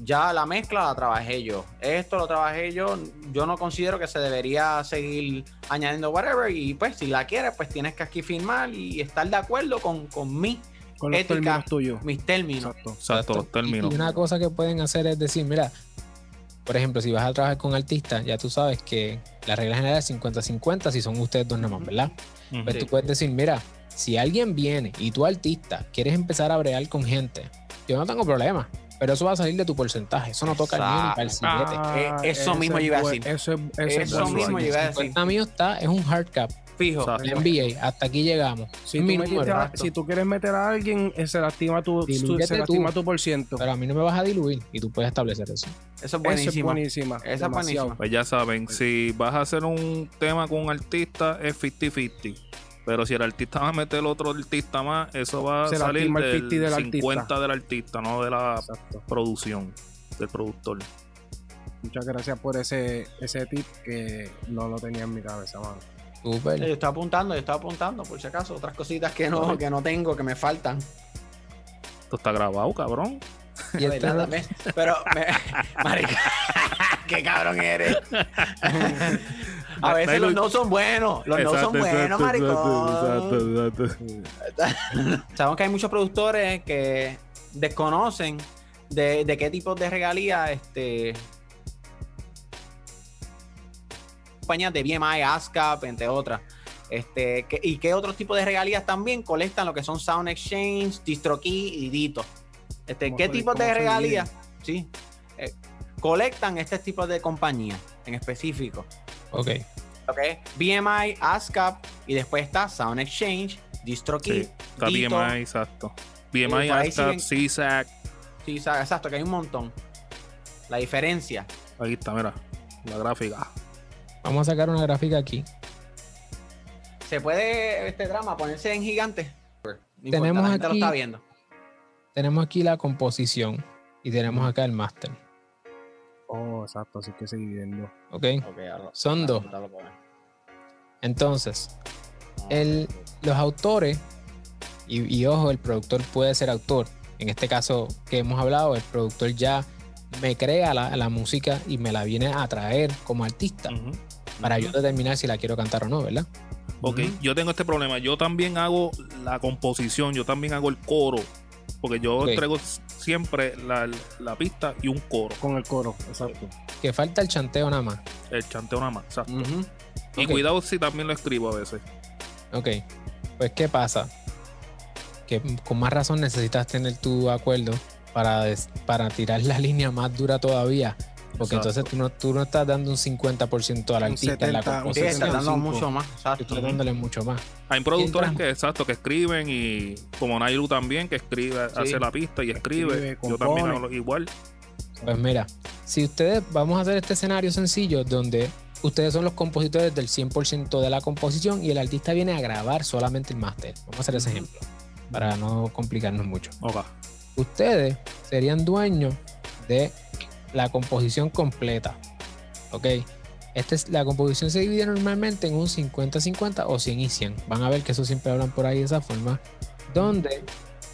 Speaker 2: Ya la mezcla la trabajé yo. Esto lo trabajé yo. Yo no considero que se debería seguir añadiendo whatever. Y pues, si la quieres, pues tienes que aquí firmar y estar de acuerdo con, con mí,
Speaker 3: Con los
Speaker 2: Ética.
Speaker 3: términos tuyos.
Speaker 2: mis términos.
Speaker 3: Exacto.
Speaker 1: Exacto, los términos.
Speaker 4: Y una cosa que pueden hacer es decir, mira, por ejemplo, si vas a trabajar con artistas, ya tú sabes que la regla general es 50-50 si son ustedes dos nada más, ¿verdad?
Speaker 1: Ujú.
Speaker 4: Pues
Speaker 2: Sí.
Speaker 4: tú puedes decir, mira, si alguien viene y tú artista quieres empezar a bregar con gente, yo no tengo problema, pero eso va a salir de tu porcentaje, eso no toca ni para el siguiente.
Speaker 3: Ah,
Speaker 2: Eh, eso mismo iba a decir.
Speaker 3: Eso, es- eso, es
Speaker 2: Eso mismo yo iba a decir.
Speaker 4: 50 mío está, es un hard cap,
Speaker 2: Fijo.
Speaker 1: Exacto.
Speaker 4: NBA, hasta aquí llegamos.
Speaker 3: Si tú,
Speaker 4: mi
Speaker 3: metiste
Speaker 4: número,
Speaker 3: a-
Speaker 4: exacto.
Speaker 3: si tú quieres meter a alguien, eh, se lastima tu, su-
Speaker 4: Dilúyete
Speaker 3: se
Speaker 4: tú.
Speaker 3: tu por ciento.
Speaker 4: Pero a mí no me vas a diluir y tú puedes establecer eso.
Speaker 2: Eso es
Speaker 3: Eso es
Speaker 2: buenísimo.
Speaker 3: buenísima.
Speaker 2: Esa es buenísima.
Speaker 1: Pues ya saben, si vas a hacer un tema con un artista, es 50-50. Pero si el artista va a meter otro artista más, eso va a salir del
Speaker 3: 50 del
Speaker 1: 50
Speaker 3: artista.
Speaker 1: del artista, no de la
Speaker 3: Exacto.
Speaker 1: producción, del productor.
Speaker 3: Muchas gracias por ese, ese tip que no lo tenía en mi cabeza, mano.
Speaker 2: Yo estoy apuntando, yo estoy apuntando, por si acaso, otras cositas que no, que no tengo, que me faltan.
Speaker 1: Esto está grabado, cabrón.
Speaker 4: Y
Speaker 2: De
Speaker 4: este-
Speaker 2: verdad, ¿ves? Pero, me, marica, qué cabrón eres. A veces los no son buenos, los no son
Speaker 1: Exacto,
Speaker 2: buenos,
Speaker 1: exacto,
Speaker 2: maricón.
Speaker 1: exacto, exacto.
Speaker 2: Sabemos que hay muchos productores que desconocen de, de qué tipo de regalías este compañías de BMI, ASCAP, entre otras. Este, que- y qué otros tipos de regalías también colectan lo que son Sound Exchange, DistroKey y Dito. Este, ¿Qué tipos de regalías? Sí. eh, colectan este tipo de compañías en específico.
Speaker 4: Ok.
Speaker 2: ¿ok? BMI, ASCAP y después está Sound Exchange, DistroKey,
Speaker 1: Sí, está
Speaker 2: Dito.
Speaker 1: BMI, exacto. BMI, ASCAP, CSAC.
Speaker 2: Sa- exacto, que hay un montón. La diferencia.
Speaker 1: Ahí está, mira, la gráfica.
Speaker 4: Vamos a sacar una gráfica aquí.
Speaker 2: ¿Se puede este drama ponerse en gigante? No
Speaker 4: Tenemos
Speaker 2: la gente
Speaker 4: aquí-
Speaker 2: lo está viendo.
Speaker 4: Tenemos aquí la composición y tenemos acá el máster.
Speaker 3: Oh, exacto, así que seguir viendo.
Speaker 4: ¿Ok?
Speaker 2: Ok, ahora-
Speaker 4: Son dos. Entonces,
Speaker 2: Ah,
Speaker 4: el, los autores, y, y ojo, el productor puede ser autor. En este caso que hemos hablado, el productor ya me crea la, la música y me la viene a traer como artista para
Speaker 1: Ujú.
Speaker 4: yo determinar si la quiero cantar o no, ¿verdad?
Speaker 1: Ok, yo tengo este problema. Yo también hago la composición, yo también hago el coro. Porque yo
Speaker 4: Ok.
Speaker 1: entrego siempre la, la pista y un coro.
Speaker 3: Con el coro, exacto.
Speaker 4: Que falta el chanteo nada más.
Speaker 1: El chanteo nada más. exacto. Y cuidado si también lo escribo a veces.
Speaker 4: Ok, pues ¿qué pasa? Que con más razón necesitas tener tu acuerdo para, des- para tirar la línea más dura todavía. Porque
Speaker 1: Exacto.
Speaker 4: entonces tú no, tú no estás dando un 50% al
Speaker 3: Un
Speaker 4: artista en la
Speaker 3: 70, un
Speaker 2: Sí,
Speaker 4: composición.
Speaker 2: está dando
Speaker 3: 75.
Speaker 2: mucho más. Exacto.
Speaker 4: estás dándole mucho más.
Speaker 1: Hay productores que, exacto, que escriben y como Nailu también, que escribe, hace la pista y escribe.
Speaker 3: Escribe,
Speaker 1: yo también hago lo- igual.
Speaker 4: Pues mira, si ustedes vamos a hacer este escenario sencillo donde ustedes son los compositores del 100% de la composición y el artista viene a grabar solamente el máster. Vamos a hacer ese ejemplo para no complicarnos mucho.
Speaker 1: Ok.
Speaker 4: Ustedes serían dueños de la composición completa. ¿Ok? Esta es, la composición se divide normalmente en un 50-50 o 100 y 100. Van a ver que eso siempre hablan por ahí de esa forma. Donde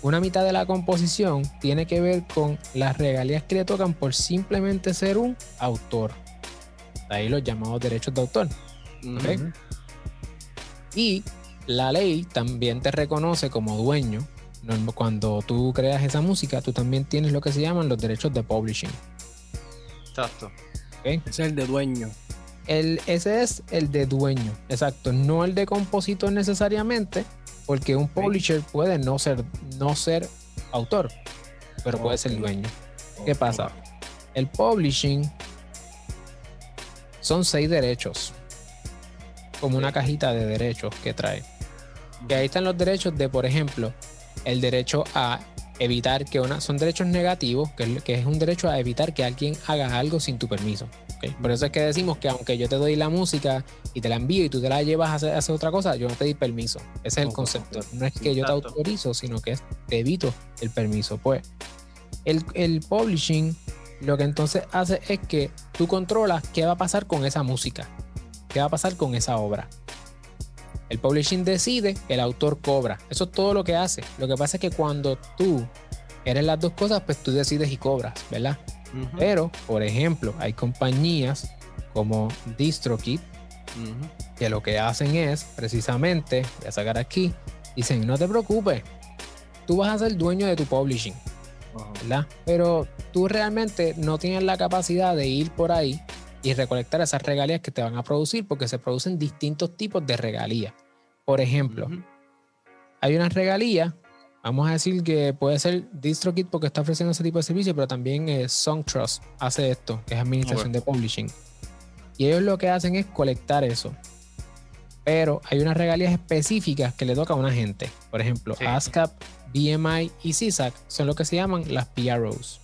Speaker 4: una mitad de la composición tiene que ver con las regalías que le tocan por simplemente ser un autor. De ahí los llamados derechos de autor. ¿ok? Y la ley también te reconoce como dueño. Cuando tú creas esa música, tú también tienes lo que se llaman los derechos de publishing.
Speaker 2: Exacto.
Speaker 4: ¿ok?
Speaker 3: Ese es el de dueño.
Speaker 4: El, ese es el de dueño, exacto, no el de compositor necesariamente, porque un publisher puede no ser, no ser autor, pero puede ser dueño. ¿Qué pasa? El publishing son seis derechos, como una cajita de derechos que trae. Y ahí están los derechos de, por ejemplo, el derecho a evitar que una. Son derechos negativos, que es, que es un derecho a evitar que alguien haga algo sin tu permiso. Por eso es que decimos que aunque yo te doy la música y te la envío y tú te la llevas a hacer, a hacer otra cosa, yo no te di permiso. Ese es el concepto. No es que yo te autorizo, sino que es- te evito el permiso. Pues el, el publishing lo que entonces hace es que tú controlas qué va a pasar con esa música, qué va a pasar con esa obra. El publishing decide, el autor cobra. Eso es todo lo que hace. Lo que pasa es que cuando tú eres las dos cosas, pues tú decides y cobras, ¿verdad? Pero, por ejemplo, hay compañías como DistroKid
Speaker 2: ujú.
Speaker 4: que lo que hacen es, precisamente, voy a sacar aquí, dicen, no te preocupes, tú vas a ser dueño de tu publishing, ¿verdad? Pero tú realmente no tienes la capacidad de ir por ahí y recolectar esas regalías que te van a producir porque se producen distintos tipos de regalías. Por ejemplo, hay una regalía, vamos a decir que puede ser DistroKid porque está ofreciendo ese tipo de servicio, pero también eh, SongTrust hace esto, que es administración de publishing. Y ellos lo que hacen es colectar eso. Pero hay unas regalías específicas que le toca a una gente. Por ejemplo,
Speaker 2: Sí.
Speaker 4: ASCAP, BMI y CISAC son lo que se llaman las PROs.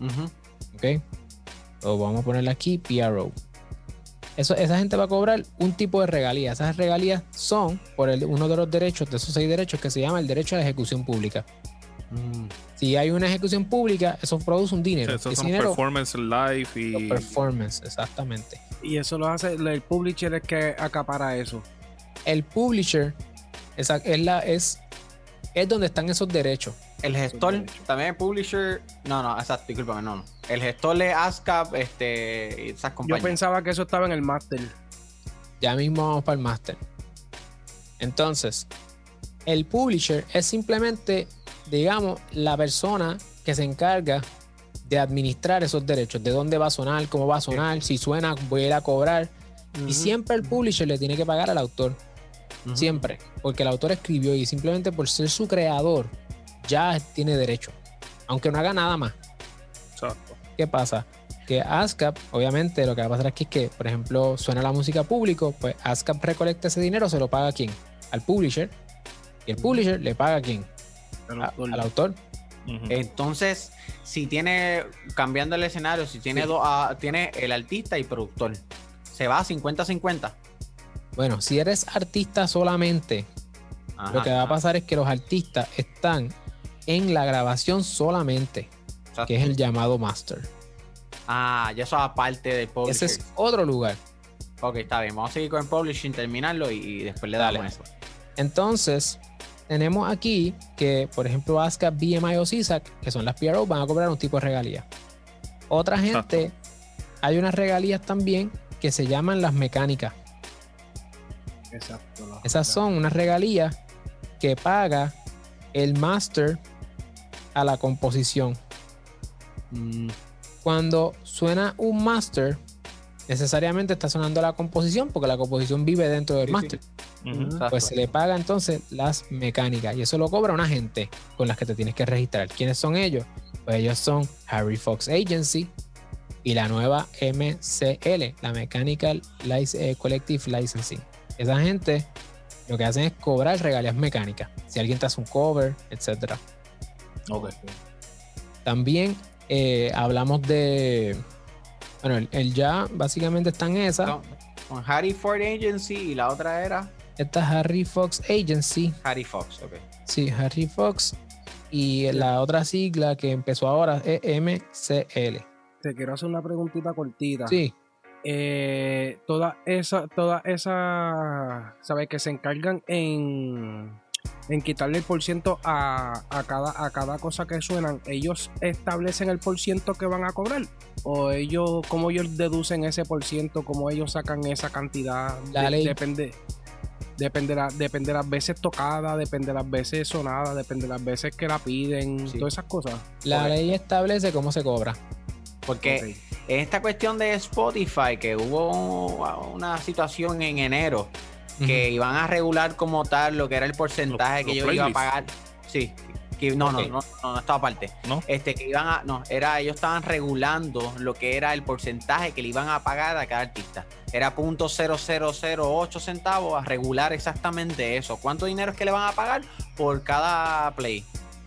Speaker 2: Ujú.
Speaker 4: ¿Ok? O vamos a ponerle aquí PRO. Eso, esa gente va a cobrar un tipo de regalía. Esas regalías son por el- uno de los derechos, de esos seis derechos, que se llama el derecho a la ejecución pública.
Speaker 2: Mm.
Speaker 4: Si hay una ejecución pública, eso produce un dinero. Ese
Speaker 1: son
Speaker 4: dinero,
Speaker 1: performance live
Speaker 4: los
Speaker 1: y
Speaker 4: performance, exactamente.
Speaker 3: Y eso lo hace el publisher es que acapara eso.
Speaker 4: El publisher esa- es, la, es, es donde están esos derechos.
Speaker 2: El gestor, también el publisher. No, no, exacto, discúlpame, no, no. El gestor de ASCAP, este, esas
Speaker 3: Yo
Speaker 2: compañías.
Speaker 3: pensaba que eso estaba en el máster.
Speaker 4: Ya mismo vamos para el máster. Entonces, el publisher es simplemente, digamos, la persona que se encarga de administrar esos derechos, de dónde va a sonar, cómo va a sonar, si suena, voy a ir a cobrar. Y siempre el publisher le tiene que pagar al autor, siempre, porque el autor escribió y simplemente por ser su creador ya tiene derecho, aunque no haga nada más.
Speaker 1: Exacto.
Speaker 4: ¿Qué pasa? Que ASCAP, obviamente, lo que va a pasar aquí es que, por ejemplo, suena la música público, pues ASCAP recolecta ese dinero, se lo paga a quién? Al publisher. Y el publisher le paga a quién?
Speaker 3: Autor.
Speaker 4: al autor.
Speaker 2: Entonces, si tiene, cambiando el escenario, si tiene
Speaker 4: Sí.
Speaker 2: dos, ah, tiene el artista y productor, se va a 50-50.
Speaker 4: Bueno, si eres artista solamente,
Speaker 2: Ajá,
Speaker 4: lo que va a pasar es que los artistas están en la grabación solamente,
Speaker 2: exacto.
Speaker 4: que es el llamado master.
Speaker 2: Ah, ya eso aparte del publisher.
Speaker 4: Ese es otro lugar.
Speaker 2: Ok, está bien. Vamos a seguir con el publishing, terminarlo y, y después le damos eso.
Speaker 4: Entonces, tenemos aquí que, por ejemplo, ASCAP, BMI o CISAC, que son las PRO, van a cobrar un tipo de regalía. Otra gente, hay unas regalías también que se llaman las mecánicas.
Speaker 3: Exacto.
Speaker 4: Esas son unas regalías que paga el master a la composición.
Speaker 2: Mm,
Speaker 4: Cuando suena un master, necesariamente está sonando la composición porque la composición vive dentro del
Speaker 2: Sí, sí.
Speaker 4: master. Pues se le paga entonces las mecánicas y eso lo cobra una gente con las que te tienes que registrar. ¿Quiénes son ellos? Pues ellos son Harry Fox Agency y la nueva MCL, la Mechanical Lic- eh, Collective Licensing. Esa gente lo que hacen es cobrar regalías mecánicas. Si alguien te hace un cover, etcétera.
Speaker 1: Ok.
Speaker 4: También eh, hablamos de. Bueno, el, el ya básicamente está en esa.
Speaker 2: Con, con Harry Ford Agency y la otra era
Speaker 4: Esta es Harry Fox Agency.
Speaker 2: Harry Fox. Ok.
Speaker 4: Sí, Harry Fox. Y la otra sigla que empezó ahora es MCL.
Speaker 3: Te quiero hacer una preguntita cortita.
Speaker 4: Sí,
Speaker 3: Eh, todas esas, todas esas, ¿sabes? Que se encargan en, en quitarle el por ciento a, a cada, a cada cosa que suenan, ¿ellos establecen el por ciento que van a cobrar? ¿O ellos, cómo ellos deducen ese por ciento? ¿Cómo ellos sacan esa cantidad?
Speaker 4: La
Speaker 3: De-
Speaker 4: ley.
Speaker 3: Depende. Depende, la- depende de las veces tocadas, depende de las veces sonadas, depende de las veces que la piden,
Speaker 2: Sí.
Speaker 3: todas esas cosas.
Speaker 4: La ley establece cómo se cobra.
Speaker 2: Porque en esta cuestión de Spotify, que hubo una situación en enero que iban a regular como tal lo que era el porcentaje que yo iba a pagar. Sí. Que, no, no, no, no, no estaba aparte.
Speaker 1: ¿No?
Speaker 2: Este, que iban a, no, era, ellos estaban regulando lo que era el porcentaje que le iban a pagar a cada artista. Era punto .0008 centavos a regular exactamente eso. ¿Cuánto dinero es que le van a pagar por cada play?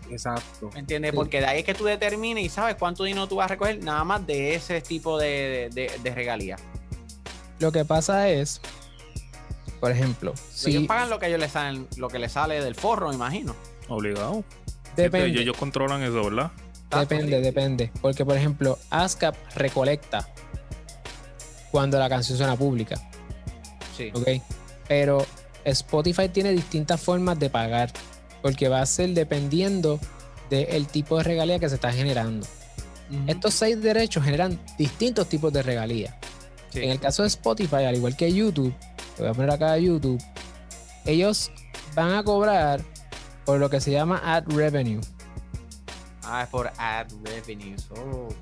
Speaker 3: Exacto.
Speaker 2: ¿Me entiendes?
Speaker 4: Sí.
Speaker 2: Porque de ahí es que tú determines y sabes cuánto dinero tú vas a recoger nada más de ese tipo de, de, de regalías.
Speaker 4: Lo que pasa es, por ejemplo,
Speaker 2: Ellos
Speaker 4: si
Speaker 2: pagan lo que ellos les salen, lo que les sale del forro, me imagino.
Speaker 1: Obligado.
Speaker 4: depende,
Speaker 1: Siempre ellos controlan eso, ¿verdad?
Speaker 4: depende, depende, porque por ejemplo, ASCAP recolecta cuando la canción suena pública,
Speaker 2: Sí.
Speaker 4: ¿ok? Pero Spotify tiene distintas formas de pagar, porque va a ser dependiendo del tipo de regalía que se está generando. Estos seis derechos generan distintos tipos de regalías.
Speaker 2: Sí.
Speaker 4: En el caso de Spotify, al igual que YouTube, lo voy a poner acá YouTube, ellos van a cobrar por lo que se llama ad revenue.
Speaker 2: Ah, es por ad revenues. Oh, ok.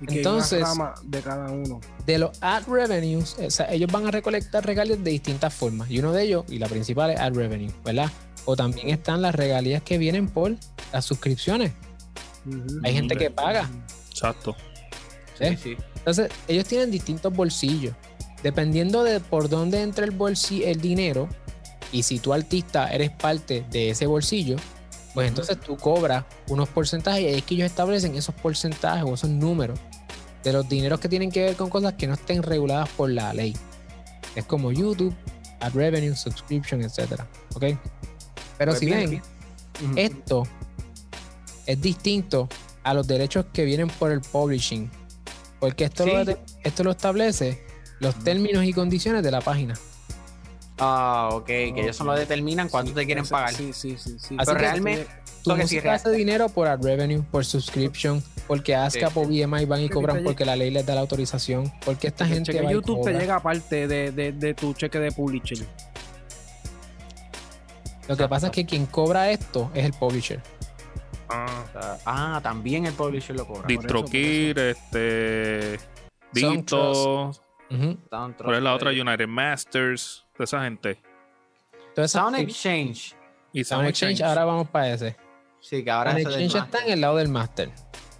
Speaker 3: Y que hay
Speaker 4: Entonces-
Speaker 3: de cada uno.
Speaker 4: De los ad revenues, o sea, ellos van a recolectar regalías de distintas formas. Y uno de ellos, y la principal es ad revenue, ¿verdad? O también están las regalías que vienen por las suscripciones. Hay gente que paga.
Speaker 1: Exacto.
Speaker 4: ¿eh?
Speaker 2: Sí, sí.
Speaker 4: Entonces, ellos tienen distintos bolsillos. Dependiendo de por dónde entra el bolsillo, el dinero, y si tú artista eres parte de ese bolsillo, pues entonces tú cobras unos porcentajes y ahí es que ellos establecen esos porcentajes o esos números de los dineros que tienen que ver con cosas que no estén reguladas por la ley. Es como YouTube, ad revenue, subscription, etcétera. ¿Ok? Pero
Speaker 2: Pues
Speaker 4: si
Speaker 2: bien,
Speaker 4: ven,
Speaker 2: bien.
Speaker 4: Esto es distinto a los derechos que vienen por el publishing. Porque esto,
Speaker 2: Sí.
Speaker 4: lo, de- esto lo establece los términos y condiciones de la página.
Speaker 2: Ah, ok, que ellos solo determinan cuánto te quieren pagar.
Speaker 3: Sí, sí, sí. sí.
Speaker 4: Así
Speaker 2: Pero
Speaker 4: que
Speaker 2: realmente,
Speaker 4: Tu
Speaker 2: Lo que sí
Speaker 4: hace dinero por ad revenue, por subscription, porque ASCAP
Speaker 2: Sí.
Speaker 4: o BMI van y cobran porque la ley les da la autorización, porque esta gente
Speaker 3: cheque
Speaker 4: va y
Speaker 3: YouTube te llega aparte de, de, de tu cheque de publisher.
Speaker 4: Lo que pasa es que quien cobra esto es el publisher.
Speaker 1: Ah.
Speaker 2: Ah, también el publisher lo cobra.
Speaker 1: DistroKid, este. Dito.
Speaker 2: Sound
Speaker 1: ¿Cuál es la otra? United Masters. De esa gente.
Speaker 4: Entonces,
Speaker 2: Sound Exchange.
Speaker 1: Y
Speaker 4: Sound Exchange, ahora vamos para ese.
Speaker 2: Sí, que ahora
Speaker 4: Sound
Speaker 2: del
Speaker 4: Exchange está en el lado del master.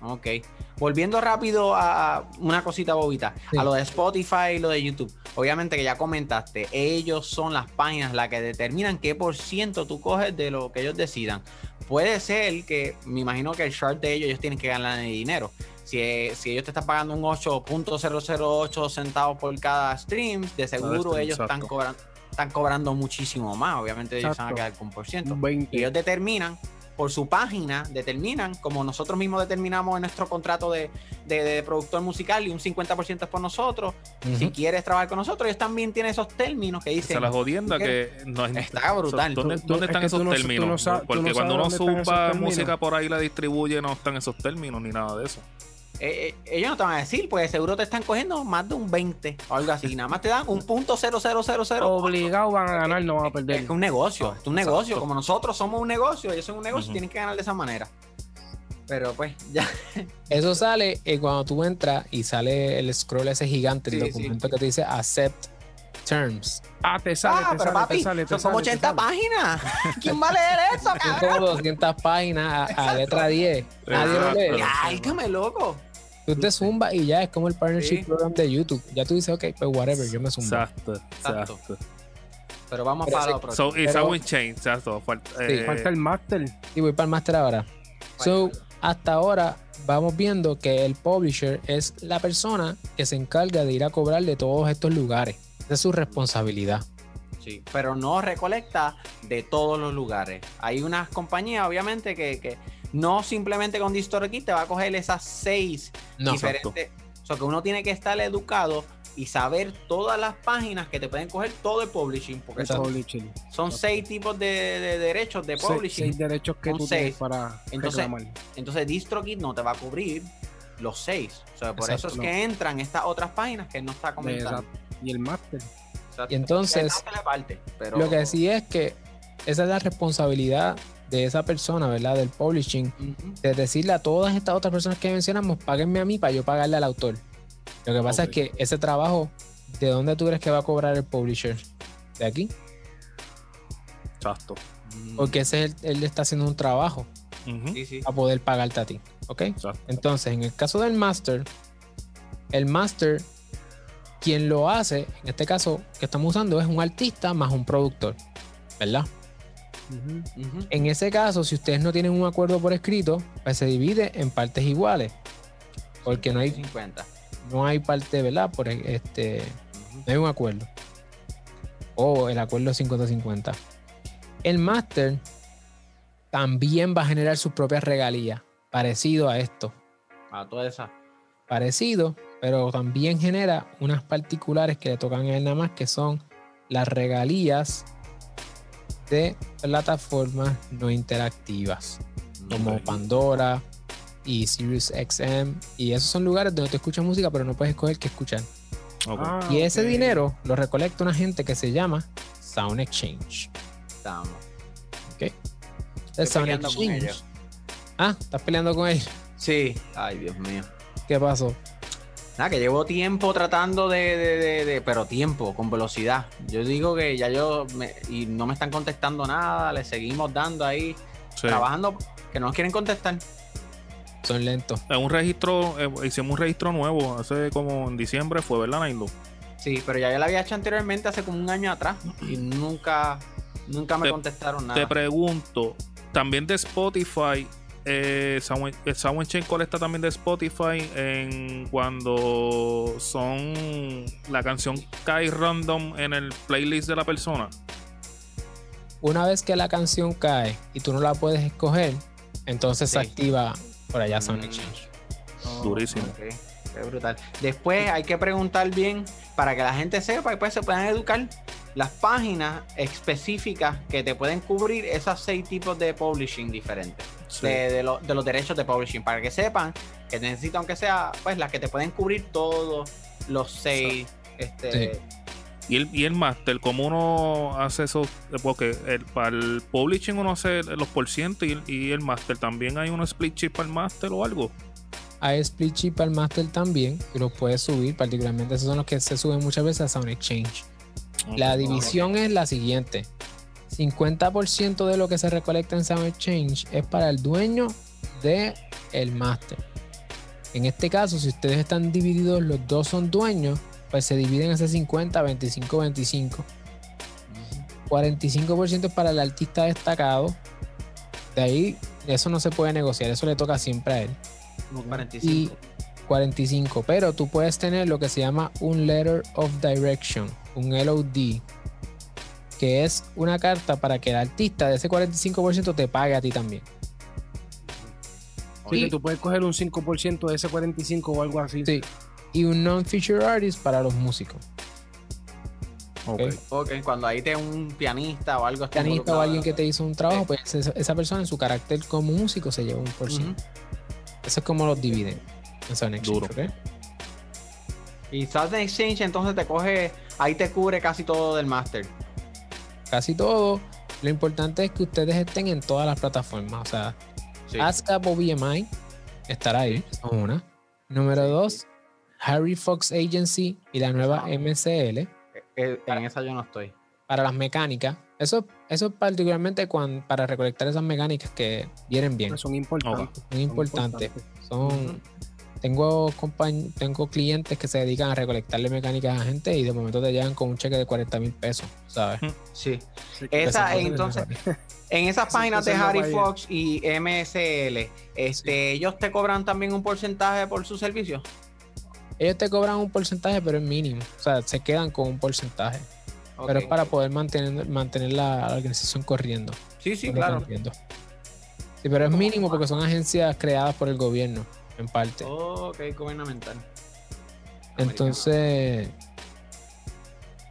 Speaker 2: Ok. Volviendo rápido a una cosita bobita,
Speaker 4: Sí.
Speaker 2: a lo de Spotify y lo de YouTube. Obviamente que ya comentaste, ellos son las páginas las que determinan qué por ciento tú coges de lo que ellos decidan. Puede ser que, me imagino que el chart de ellos, ellos tienen que ganar el dinero. Si, eh, si ellos te están pagando un 8.008 centavos por cada stream, de seguro
Speaker 1: stream,
Speaker 2: ellos están cobrando, están cobrando muchísimo más. Obviamente ellos se van a quedar con por ciento. Y
Speaker 3: 20.
Speaker 2: ellos determinan, por su página, determinan, como nosotros mismos determinamos en nuestro contrato de, de- de productor musical y un 50% es por nosotros. Si quieres trabajar con nosotros, ellos también tienen esos términos que dicen.
Speaker 1: es la jodienda
Speaker 2: ¿tú
Speaker 1: que no es-
Speaker 2: Está brutal.
Speaker 1: ¿Dónde,
Speaker 3: Tú-
Speaker 1: dónde
Speaker 3: es
Speaker 1: están
Speaker 3: que
Speaker 1: esos
Speaker 3: no-
Speaker 1: términos?
Speaker 3: no sabes- tú
Speaker 1: Porque
Speaker 3: no
Speaker 1: cuando uno suba música por ahí la distribuye, no están esos términos ni nada de eso.
Speaker 2: Eh, eh, ellos no te van a decir, pues seguro te están cogiendo más de un 20 o algo así. Nada más te dan un punto 0000.
Speaker 3: Obligados van a ganar, no van a perder.
Speaker 2: Es un negocio, es un
Speaker 1: Exacto.
Speaker 2: negocio. Como nosotros somos un negocio, ellos son un negocio,
Speaker 1: Ujú.
Speaker 2: tienen que ganar de esa manera. Pero pues, ya.
Speaker 4: Eso sale y cuando tú entras y sale el scroll ese gigante, el
Speaker 2: Sí,
Speaker 4: documento que te dice accept terms.
Speaker 3: Ah, te sale,
Speaker 2: ah,
Speaker 3: te
Speaker 2: pero
Speaker 3: sale,
Speaker 2: papi,
Speaker 3: te sale, te
Speaker 2: son
Speaker 3: sale, te
Speaker 2: 80
Speaker 3: sale.
Speaker 2: páginas. ¿Quién va a leer eso,
Speaker 4: Son
Speaker 2: cabrón?
Speaker 4: como 200 páginas a, a letra 10. Nadie lo lee.
Speaker 2: Álgame, loco.
Speaker 4: Tú te zumbas y ya es como el partnership
Speaker 2: Sí.
Speaker 4: program de YouTube. Ya tú dices, ok, pues whatever, yo me zumbo.
Speaker 1: Exacto,
Speaker 2: Exacto. Pero vamos
Speaker 4: Pero
Speaker 2: para
Speaker 4: sí,
Speaker 2: lo próximo.
Speaker 1: So, y
Speaker 4: Pero-
Speaker 1: Sound Chain, exacto. Falta, eh,
Speaker 3: Falta el máster.
Speaker 4: Y voy para el máster ahora. So, hasta ahora vamos viendo que el publisher es la persona que se encarga de ir a cobrar de todos estos lugares. Esa es su responsabilidad.
Speaker 2: Sí, pero no recolecta de todos los lugares. Hay unas compañías, obviamente, que, que no simplemente con DistorKit te va a coger esas seis
Speaker 4: No,
Speaker 2: diferentes. O sea, que uno tiene que estar educado y saber todas las páginas que te pueden coger todo el publishing, porque
Speaker 3: El
Speaker 2: son,
Speaker 3: publishing.
Speaker 2: son seis tipos de, de derechos de publishing.
Speaker 3: Seis derechos que
Speaker 2: Son
Speaker 3: tú
Speaker 2: seis.
Speaker 3: tienes para
Speaker 2: Entonces,
Speaker 3: reclamar.
Speaker 2: Entonces DistroKid no te va a cubrir los seis. O sea, por
Speaker 4: Exacto,
Speaker 2: eso es
Speaker 3: no.
Speaker 2: que entran estas otras páginas que él no está comentando.
Speaker 3: Exacto. Y el máster.
Speaker 2: Exacto.
Speaker 4: Y entonces,
Speaker 2: pero-
Speaker 4: Lo que sí es que esa es la responsabilidad de esa persona, ¿verdad? Del publishing, de decirle a todas estas otras personas que mencionamos, páguenme a mí para yo pagarle al autor. Lo que pasa es que ese trabajo, ¿de dónde tú crees que va a cobrar el publisher? ¿De aquí?
Speaker 1: Exacto.
Speaker 4: Porque ese es el, él está haciendo un trabajo.
Speaker 2: Sí, sí.
Speaker 4: a poder pagarte a ti. ¿Ok?
Speaker 1: Exacto.
Speaker 4: Entonces, en el caso del master, el master, quien lo hace, en este caso que estamos usando, es un artista más un productor, ¿verdad? En ese caso, si ustedes no tienen un acuerdo por escrito, pues se divide en partes iguales. Porque no hay,
Speaker 2: 50.
Speaker 4: no hay parte, ¿verdad? Por este,
Speaker 2: Ujú.
Speaker 4: no hay un acuerdo. O el acuerdo 50-50. El máster también va a generar sus propias regalías, parecido a esto.
Speaker 2: A toda esa.
Speaker 4: Parecido, pero también genera unas particulares que le tocan a él nada más, que son las regalías de plataformas no interactivas. como
Speaker 1: Ok.
Speaker 4: Pandora y Sirius XM. Y esos son lugares donde te escuchas música, pero no puedes escoger qué escuchar.
Speaker 1: Ok.
Speaker 3: Ah,
Speaker 4: y ese
Speaker 3: ok.
Speaker 4: dinero lo recolecta una gente que se llama Sound Exchange.
Speaker 2: Estamos.
Speaker 4: El
Speaker 2: Estoy
Speaker 4: Sound
Speaker 2: peleando con
Speaker 4: Exchange.
Speaker 2: ellos.
Speaker 4: Ah, estás peleando con él.
Speaker 2: Sí. Ay, Dios mío.
Speaker 4: ¿Qué pasó?
Speaker 2: Nada, que llevo tiempo tratando de, de- de- de- pero tiempo, con velocidad. Yo digo que ya yo, me- y no me están contestando nada, le seguimos dando ahí,
Speaker 1: Sí.
Speaker 2: trabajando, que no nos quieren contestar.
Speaker 4: Son lentos.
Speaker 1: Es un registro, eh, hicimos un registro nuevo hace como en diciembre, fue, ¿verdad, Nailo?
Speaker 2: Sí, pero ya yo lo había hecho anteriormente, hace como un año atrás, y nunca, nunca me
Speaker 1: Te-
Speaker 2: contestaron
Speaker 1: Te
Speaker 2: nada.
Speaker 1: pregunto, también de Spotify, eh, Sound eh, Chain colecta también de Spotify en cuando son la canción cae random en el playlist de la persona.
Speaker 4: Una vez que la canción cae y tú no la puedes escoger, entonces se activa por allá Sound
Speaker 2: Mm.
Speaker 4: Exchange.
Speaker 3: Oh,
Speaker 1: Durísimo.
Speaker 2: Qué brutal. Después hay que preguntar bien para que la gente sepa y pues se puedan educar las páginas específicas que te pueden cubrir esos seis tipos de publishing diferentes.
Speaker 1: Sí.
Speaker 2: de, de lo- de los derechos de publishing para que sepan que necesitan aunque sea pues las que te pueden cubrir todos los seis este
Speaker 4: Sí.
Speaker 1: Y el, y el master, ¿cómo uno hace eso? Porque el, para el publishing uno hace los porcientos y, el- y el master también hay un split chip para el master o algo.
Speaker 4: Hay split chip al master también, y los puedes subir, particularmente esos son los que se suben muchas veces a Sound Exchange. La división es la siguiente. 50% de lo que se recolecta en Sound Exchange es para el dueño de el máster. En este caso, si ustedes están divididos, los dos son dueños, pues se dividen ese 50, 25, 25. 45% es para el artista destacado. De ahí, eso no se puede negociar, eso le toca siempre a él.
Speaker 2: Como
Speaker 4: Y
Speaker 2: 45
Speaker 4: 45, pero tú puedes tener lo que se llama un Letter of Direction, un LOD, que es una carta para que el artista de ese 45% te pague a ti también. Y-
Speaker 3: tú puedes coger un 5% de ese 45 o algo así.
Speaker 4: Sí. Y un non-feature artist para los músicos.
Speaker 1: Ok.
Speaker 4: Ok.
Speaker 2: Ok, cuando ahí te un pianista o algo
Speaker 4: Pianista o alguien que te hizo un trabajo, pues esa, esa persona en su carácter como músico se lleva un por ciento. Eso es como los dividen. en Sound Exchange,
Speaker 1: Duro.
Speaker 4: ¿ok?
Speaker 2: y Southern Exchange entonces te coge ahí te cubre casi todo del máster
Speaker 4: Casi todo. Lo importante es que ustedes estén en todas las plataformas. O sea,
Speaker 2: sí.
Speaker 4: ASCAP o BMI estará ahí, son una. Número
Speaker 2: Sí,
Speaker 4: dos, Harry Fox Agency y la nueva. MCL
Speaker 2: Eh, en esa yo no estoy
Speaker 4: para las mecánicas. Eso, eso es particularmente cuan- para recolectar esas mecánicas que vienen bien,
Speaker 3: Son importantes.
Speaker 4: son importantes. Son,
Speaker 2: Ujú.
Speaker 4: tengo, compañ- tengo clientes que se dedican a recolectarle mecánicas a gente y de momento te llegan con un cheque de 40 mil pesos, ¿sabes?
Speaker 2: sí
Speaker 3: Sí,
Speaker 2: Esa, entonces. En esas
Speaker 3: Sí,
Speaker 2: páginas de
Speaker 3: no
Speaker 2: Harry. Fox y MSL, este, ellos te cobran también un porcentaje por su servicio.
Speaker 4: Ellos te cobran un porcentaje, pero es mínimo. O sea, se quedan con un porcentaje. Pero es para poder mantener, mantener la, la organización corriendo.
Speaker 2: Sí, sí, claro.
Speaker 4: Sí, pero es mínimo porque son agencias creadas por el gobierno, en parte.
Speaker 2: Ok, gubernamental.
Speaker 4: Entonces,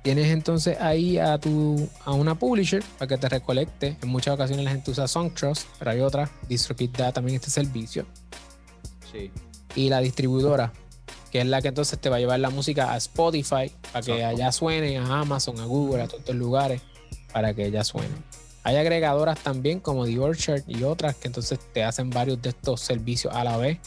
Speaker 4: Tienes entonces ahí a tu a una publisher para que te recolecte. En muchas ocasiones la gente usa SongTrust, pero hay otras. DistroKid da también este servicio.
Speaker 2: Sí.
Speaker 4: Y la distribuidora, que es la que entonces te va a llevar la música a Spotify para que
Speaker 1: Exacto.
Speaker 4: allá suene, a Amazon, a Google, a todos estos lugares, para que ella suene. Hay agregadoras también como The Orchard y otras que entonces te hacen varios de estos servicios a la vez.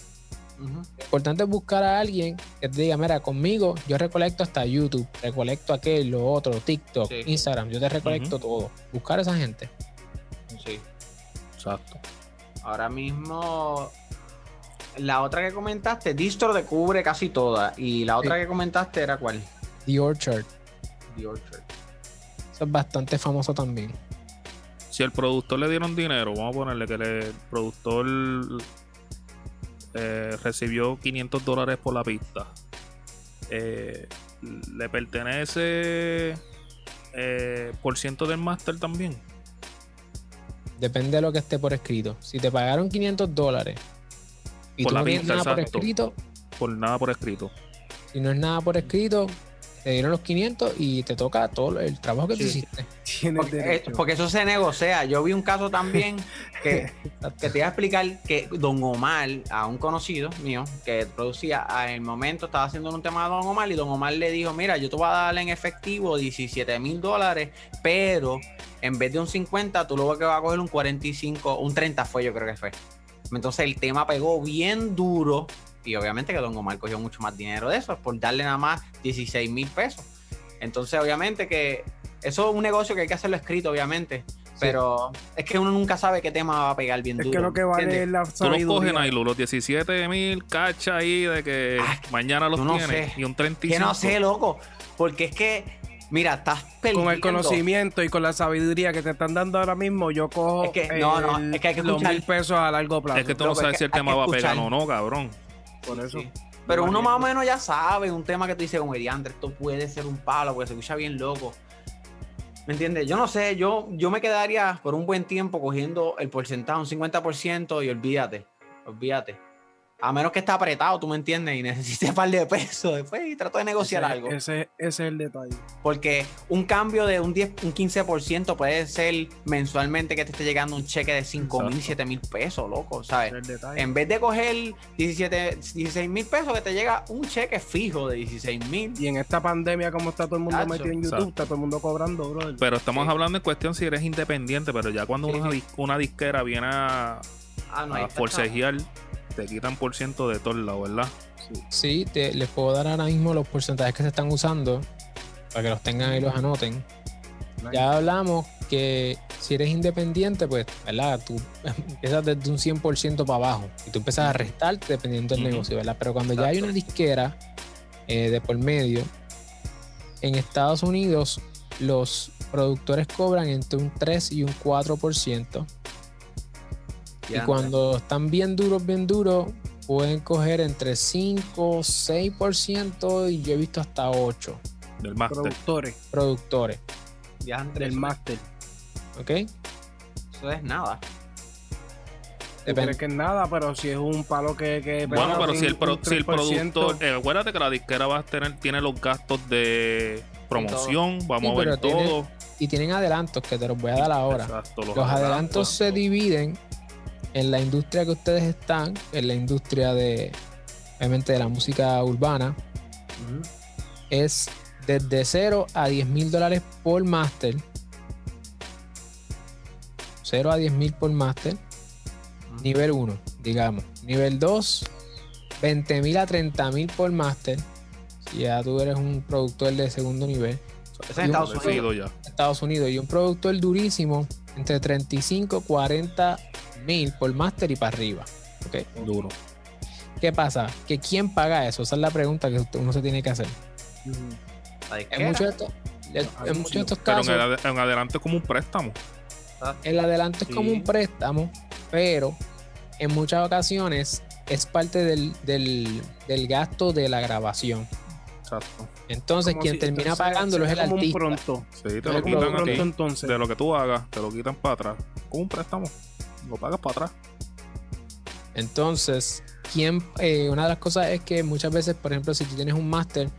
Speaker 4: Lo importante es buscar a alguien que te diga, mira, conmigo yo recolecto hasta YouTube, recolecto aquel, lo otro, TikTok,
Speaker 2: Sí.
Speaker 4: Instagram, yo te recolecto todo. Buscar a esa gente.
Speaker 2: Sí.
Speaker 1: Exacto.
Speaker 2: Ahora mismo, la otra que comentaste, Distro te cubre casi toda. Y la otra
Speaker 4: Sí.
Speaker 2: que comentaste era cuál?
Speaker 4: The Orchard,
Speaker 2: The Orchard.
Speaker 4: eso es bastante famoso también.
Speaker 1: Si el productor le dieron dinero, vamos a ponerle que el productor eh, recibió 500 dólares por la pista. Eh, ¿Le pertenece eh, por ciento del máster también?
Speaker 4: Depende de lo que esté por escrito. Si te pagaron 500 dólares y
Speaker 1: Por
Speaker 4: tú
Speaker 1: la
Speaker 4: no nada por escrito,
Speaker 1: Por nada por escrito.
Speaker 4: si no es nada por escrito, te dieron los 500 y te toca todo el trabajo que tú
Speaker 2: Sí.
Speaker 4: hiciste.
Speaker 3: Tienes
Speaker 2: Porque, eh, porque eso se negocia. Yo vi un caso también que, que te iba a explicar que Don Omar, a un conocido mío que producía, a el momento estaba haciendo un tema de Don Omar y Don Omar le dijo, mira, yo te voy a dar en efectivo 17 mil dólares, pero en vez de un 50, tú luego que vas a coger un 45, un 30 fue yo creo que fue. Entonces el tema pegó bien duro y obviamente que Don Omar cogió mucho más dinero de eso, por darle nada más 16 mil pesos. Entonces obviamente que eso es un negocio que hay que hacerlo escrito, obviamente. Pero es que uno nunca sabe qué tema va a pegar bien
Speaker 3: es
Speaker 2: duro.
Speaker 3: que lo que vale
Speaker 2: ¿entiendes?
Speaker 3: es la
Speaker 1: Tú los coges, Nailu, los 17 mil cacha ahí de que
Speaker 2: Ay,
Speaker 1: mañana los
Speaker 2: no
Speaker 1: tienes.
Speaker 2: sé.
Speaker 1: Y un 35.
Speaker 2: Que no sé, loco. Porque es que, mira, estás perdiendo.
Speaker 3: Con el conocimiento y con la sabiduría que te están dando ahora mismo, yo cojo
Speaker 2: Es que- no, no, es que hay que
Speaker 3: los
Speaker 2: escuchar.
Speaker 3: mil pesos a largo plazo.
Speaker 1: Es que tú no sabes
Speaker 2: es
Speaker 1: si el tema va a pegar o no, cabrón.
Speaker 3: Por eso.
Speaker 2: Sí. Pero uno más o menos ya sabe un tema que tú dices como Diandre, esto puede ser un palo porque se escucha bien loco. ¿Me entiendes? Yo no sé, yo, yo me quedaría por un buen tiempo cogiendo el porcentaje, un 50% y olvídate, olvídate. A menos que esté apretado, tú me entiendes, y necesites un par de pesos después y trato de negociar
Speaker 3: ese,
Speaker 2: algo.
Speaker 3: Ese, ese es el detalle.
Speaker 2: Porque un cambio de un 10, un 15% puede ser mensualmente que te esté llegando un cheque de 5 mil,
Speaker 1: Exacto.
Speaker 2: 7 mil pesos, loco, ¿sabes?
Speaker 3: Ese es el detalle.
Speaker 2: En vez de coger 17, 16 mil pesos, que te llega un cheque fijo de 16 mil.
Speaker 3: Y en esta pandemia, como está todo el mundo
Speaker 2: Tacho.
Speaker 3: metido en YouTube,
Speaker 1: Exacto.
Speaker 3: está todo el mundo cobrando, brother.
Speaker 1: Pero estamos
Speaker 2: Sí.
Speaker 1: hablando en cuestión si eres independiente, pero ya cuando
Speaker 2: Sí,
Speaker 1: una,
Speaker 2: sí.
Speaker 1: dis- una disquera viene a,
Speaker 2: Ah, no, está,
Speaker 1: forcejear, te quitan por ciento de todos lados, ¿verdad?
Speaker 4: Sí, te, les puedo dar ahora mismo los porcentajes que se están usando para que los tengan y los anoten. Ya hablamos que si eres independiente, pues, ¿verdad? Tú empiezas desde un 100% para abajo y tú empiezas a restar dependiendo del negocio, ¿verdad? Pero cuando ya hay una disquera eh, de por medio, en Estados Unidos los productores cobran entre un 3 y un 4%. Y cuando están bien duros, bien duros, pueden coger entre 5, 6% y yo he visto hasta 8
Speaker 1: Del máster.
Speaker 3: Productores
Speaker 4: productores.
Speaker 2: ya, Andrés,
Speaker 3: del máster.
Speaker 4: ¿Ok?
Speaker 2: Eso es nada.
Speaker 3: ¿Tú
Speaker 4: Depende.
Speaker 3: que es nada? Pero si es un palo que... que
Speaker 1: Bueno, pero si el, pro- si el
Speaker 3: 3%,
Speaker 1: productor, eh, acuérdate que la disquera va a tener, tiene los gastos de promoción, vamos
Speaker 4: Sí,
Speaker 1: a ver
Speaker 4: tiene-
Speaker 1: todo.
Speaker 4: Y tienen adelantos que te los voy a dar ahora.
Speaker 1: Exacto,
Speaker 4: Los adelantos se dividen en la industria que ustedes están, en la industria de, obviamente, de la música urbana. Es desde 0 a 10 mil dólares por máster. 0 a 10 mil por máster. Nivel 1, digamos. Nivel 2, 20 mil a 30 mil por máster. Si ya tú eres un productor de segundo nivel.
Speaker 2: Eso en Estados Unidos.
Speaker 1: ya.
Speaker 4: Estados Unidos. Y un productor durísimo entre 35 40 mil por máster y para arriba. ¿ok?
Speaker 1: Duro.
Speaker 4: ¿Qué pasa? ¿Que quién paga eso? Esa es la pregunta que uno se tiene que hacer. En muchos de estos, en- en muchos de estos
Speaker 1: Pero en,
Speaker 4: casos,
Speaker 1: el en adelante es como un préstamo.
Speaker 4: el adelanto es como un préstamo, pero en muchas ocasiones es parte del, del- del gasto de la grabación.
Speaker 1: Exacto.
Speaker 4: Entonces,
Speaker 3: Como
Speaker 4: quien
Speaker 3: si-
Speaker 4: termina pagándolo es el
Speaker 3: como un
Speaker 4: artista.
Speaker 3: pronto.
Speaker 1: Sí, te lo quitan a
Speaker 3: pronto
Speaker 1: ti.
Speaker 3: entonces.
Speaker 1: De lo que tú hagas, te lo quitan para atrás. Como un préstamo. Lo pagas para atrás.
Speaker 4: Entonces, ¿quién, eh, una de las cosas es que muchas veces, por ejemplo, si tú tienes un máster,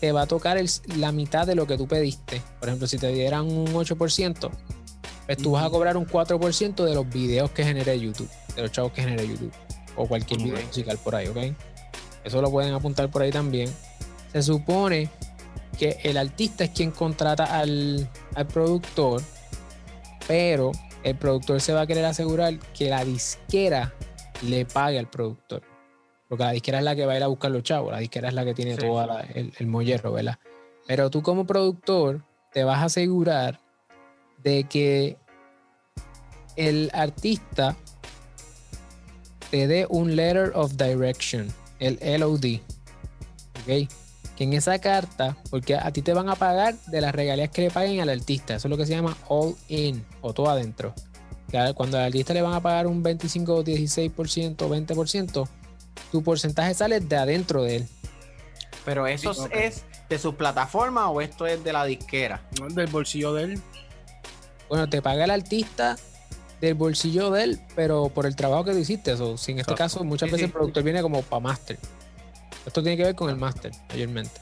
Speaker 4: te va a tocar el- la mitad de lo que tú pediste. Por ejemplo, si te dieran un 8%, pues tú vas a cobrar un 4% de los videos que genere YouTube, de los chavos que genere YouTube, o cualquier video musical por ahí, ¿ok? Eso lo pueden apuntar por ahí también. Se supone que el artista es quien contrata al, al productor, pero el productor se va a querer asegurar que la disquera le pague al productor. Porque la disquera es la que va a ir a buscar los chavos, la disquera es la que tiene
Speaker 2: Sí,
Speaker 4: todo el, el ¿verdad? Pero tú como productor te vas a asegurar de que el artista te dé un letter of direction, el LOD. ¿Ok? Que en esa carta, porque a ti te van a pagar de las regalías que le paguen al artista, eso es lo que se llama all in o todo adentro. Cuando al artista le van a pagar un 25, 16%, 20%, tu porcentaje sale de adentro de él.
Speaker 2: Pero eso es de su plataforma o esto es de la disquera.
Speaker 3: ¿no? Del bolsillo de él.
Speaker 4: Bueno, te paga el artista del bolsillo de él, pero por el trabajo que tú hiciste. Eso, si en este caso, muchas
Speaker 2: Sí,
Speaker 4: veces
Speaker 2: sí.
Speaker 4: el productor viene como para master. Esto tiene que ver con el master, mayormente.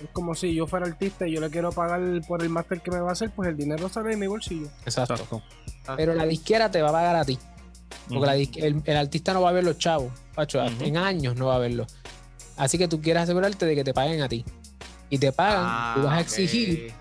Speaker 3: Es como si yo fuera artista y yo le quiero pagar por el máster que me va a hacer, pues el dinero sale de mi bolsillo.
Speaker 4: Exacto.
Speaker 1: Exacto.
Speaker 4: Pero la disquera te va a pagar a ti. Porque la el, el artista no va a ver los chavos. Pacho, en años no va a verlos. Así que tú quieres asegurarte de que te paguen a ti. Y te pagan,
Speaker 2: Ah,
Speaker 4: tú vas a exigir,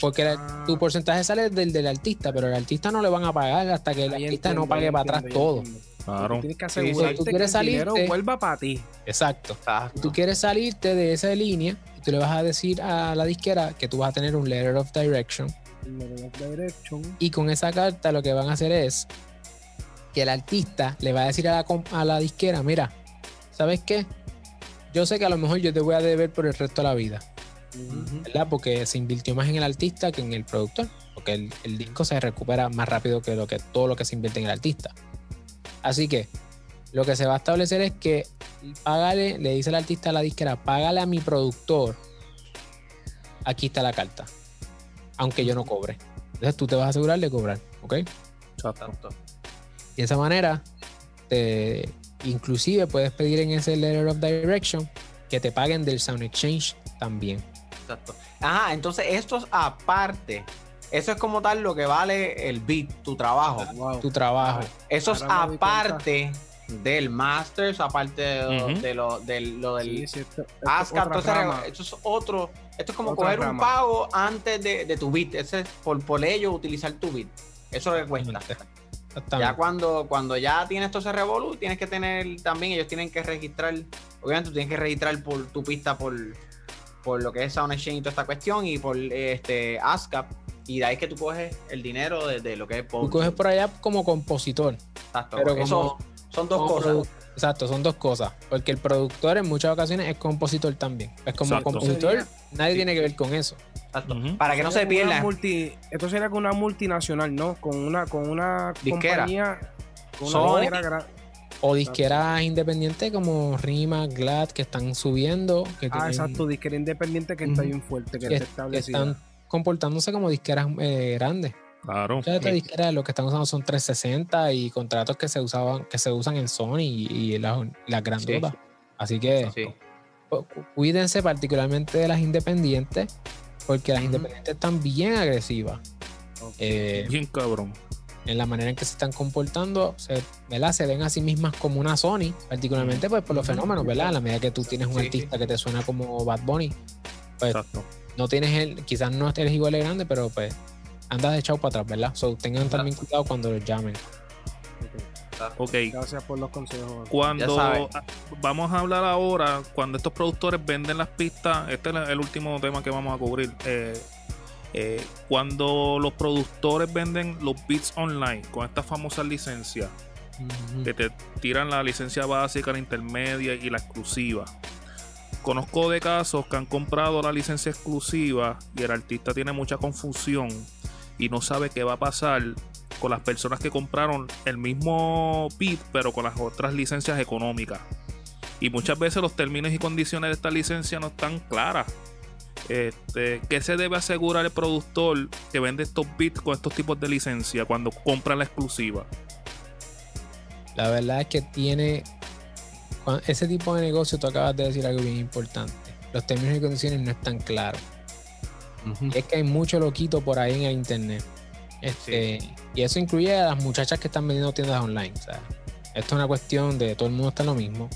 Speaker 4: porque la-
Speaker 3: Ah.
Speaker 4: tu porcentaje sale del, del artista, pero el artista no le van a pagar hasta que el
Speaker 3: Ahí
Speaker 4: artista no pague para atrás todo.
Speaker 3: entiendo.
Speaker 1: Claro.
Speaker 3: Tienes que
Speaker 2: Sí,
Speaker 3: asegurarte
Speaker 4: tú
Speaker 3: que
Speaker 4: quieres
Speaker 3: el dinero
Speaker 4: salirte-
Speaker 3: vuelva para ti.
Speaker 4: Exacto.
Speaker 2: Exacto.
Speaker 4: Tú quieres salirte de esa línea y tú le vas a decir a la disquera que tú vas a tener un letter of direction
Speaker 3: letter of direction.
Speaker 4: y con esa carta lo que van a hacer es que el artista le va a decir a la, com- a la disquera, mira, ¿sabes qué? Yo sé que a lo mejor yo te voy a deber por el resto de la vida. ¿verdad? Porque se invirtió más en el artista que en el productor, porque el, el disco se recupera más rápido que, lo que todo lo que se invierte en el artista. Así que lo que se va a establecer es que págale, le dice el artista a la disquera, págale a mi productor, aquí está la carta, aunque yo no cobre. Entonces tú te vas a asegurar de cobrar, ¿ok?
Speaker 1: Exacto.
Speaker 4: De esa manera, te, inclusive puedes pedir en ese letter of direction que te paguen del Sound Exchange también.
Speaker 2: Exacto. Ajá, entonces esto es aparte. Eso es como tal lo que vale el beat, tu trabajo.
Speaker 3: Wow.
Speaker 4: Tu trabajo.
Speaker 2: Eso es aparte del masters, aparte de, lo- de lo, del- lo del
Speaker 3: Sí,
Speaker 2: ASCAP, entonces, esto es otro. Esto es como
Speaker 3: Otra
Speaker 2: coger un pago antes de, de tu beat. Ese es por, por ello utilizar tu beat. Eso es lo que cuesta. Ya cuando, cuando ya tienes todo ese revolu, tienes que tener también, ellos tienen que registrar, obviamente tú tienes que registrar por tu pista por, por lo que es Sound Exchange y toda esta cuestión y por este ASCAP. Y de ahí que tú coges el dinero de, de lo que es
Speaker 4: Tú coges por allá como compositor.
Speaker 2: Exacto,
Speaker 4: pero como-
Speaker 2: eso son dos
Speaker 4: como
Speaker 2: cosas.
Speaker 4: Exacto, son dos cosas. Porque el productor en muchas ocasiones es compositor también. Es como
Speaker 1: Exacto.
Speaker 4: compositor,
Speaker 3: Sería-
Speaker 4: nadie tiene que ver con eso.
Speaker 2: Exacto. Para que no se pierda.
Speaker 3: multi- esto sería con una multinacional, ¿no? Con una, con una
Speaker 2: Disquera.
Speaker 3: compañía. Con una
Speaker 2: Sony.
Speaker 3: disquera
Speaker 4: O disqueras independientes como Rima, Glad, que están subiendo. Que
Speaker 3: Ah,
Speaker 4: tienen-
Speaker 3: exacto, disquera independiente que está bien fuerte, que
Speaker 4: que,
Speaker 3: está
Speaker 4: que
Speaker 3: establecida.
Speaker 4: están comportándose como disqueras eh, grandes.
Speaker 1: Claro.
Speaker 4: Muchas de estas
Speaker 2: Sí.
Speaker 4: disqueras lo que están usando son 360 y contratos que se usaban, que se usan en Sony y, y las, las grandotas. Así que
Speaker 2: Sí.
Speaker 4: cu- cu- cuídense particularmente de las independientes, porque las independientes están bien agresivas. eh,
Speaker 1: Bien cabrón.
Speaker 4: en la manera en que se están comportando, se, ¿verdad? se ven a sí mismas como una Sony, particularmente pues por los fenómenos, ¿verdad? A la medida que tú tienes un
Speaker 2: Sí,
Speaker 4: artista que te suena como Bad Bunny, pues
Speaker 1: Exacto.
Speaker 4: No tienes el, quizás no eres igual de grande, pero pues andas echado para atrás, ¿verdad? So, tengan
Speaker 2: Exacto.
Speaker 4: también cuidado cuando los llamen.
Speaker 1: Ok.
Speaker 3: Gracias por los consejos.
Speaker 1: Cuando vamos a hablar ahora, cuando estos productores venden las pistas, este es el último tema que vamos a cubrir. eh, eh, cuando los productores venden los beats online con estas famosas licencias, que te tiran la licencia básica, la intermedia y la exclusiva. Conozco de casos que han comprado la licencia exclusiva y el artista tiene mucha confusión y no sabe qué va a pasar con las personas que compraron el mismo beat pero con las otras licencias económicas. Y muchas veces los términos y condiciones de esta licencia no están claras. Este, ¿Qué se debe asegurar el productor que vende estos beats con estos tipos de licencia cuando compra la exclusiva?
Speaker 4: La verdad es que tiene. Ese tipo de negocio, tú acabas de decir algo bien importante. los términos y condiciones no están claros. Y es que hay mucho loquito por ahí en el internet. Este, Y eso incluye a las muchachas que están vendiendo tiendas online. Sea, esto es una cuestión de todo el mundo está en lo mismo.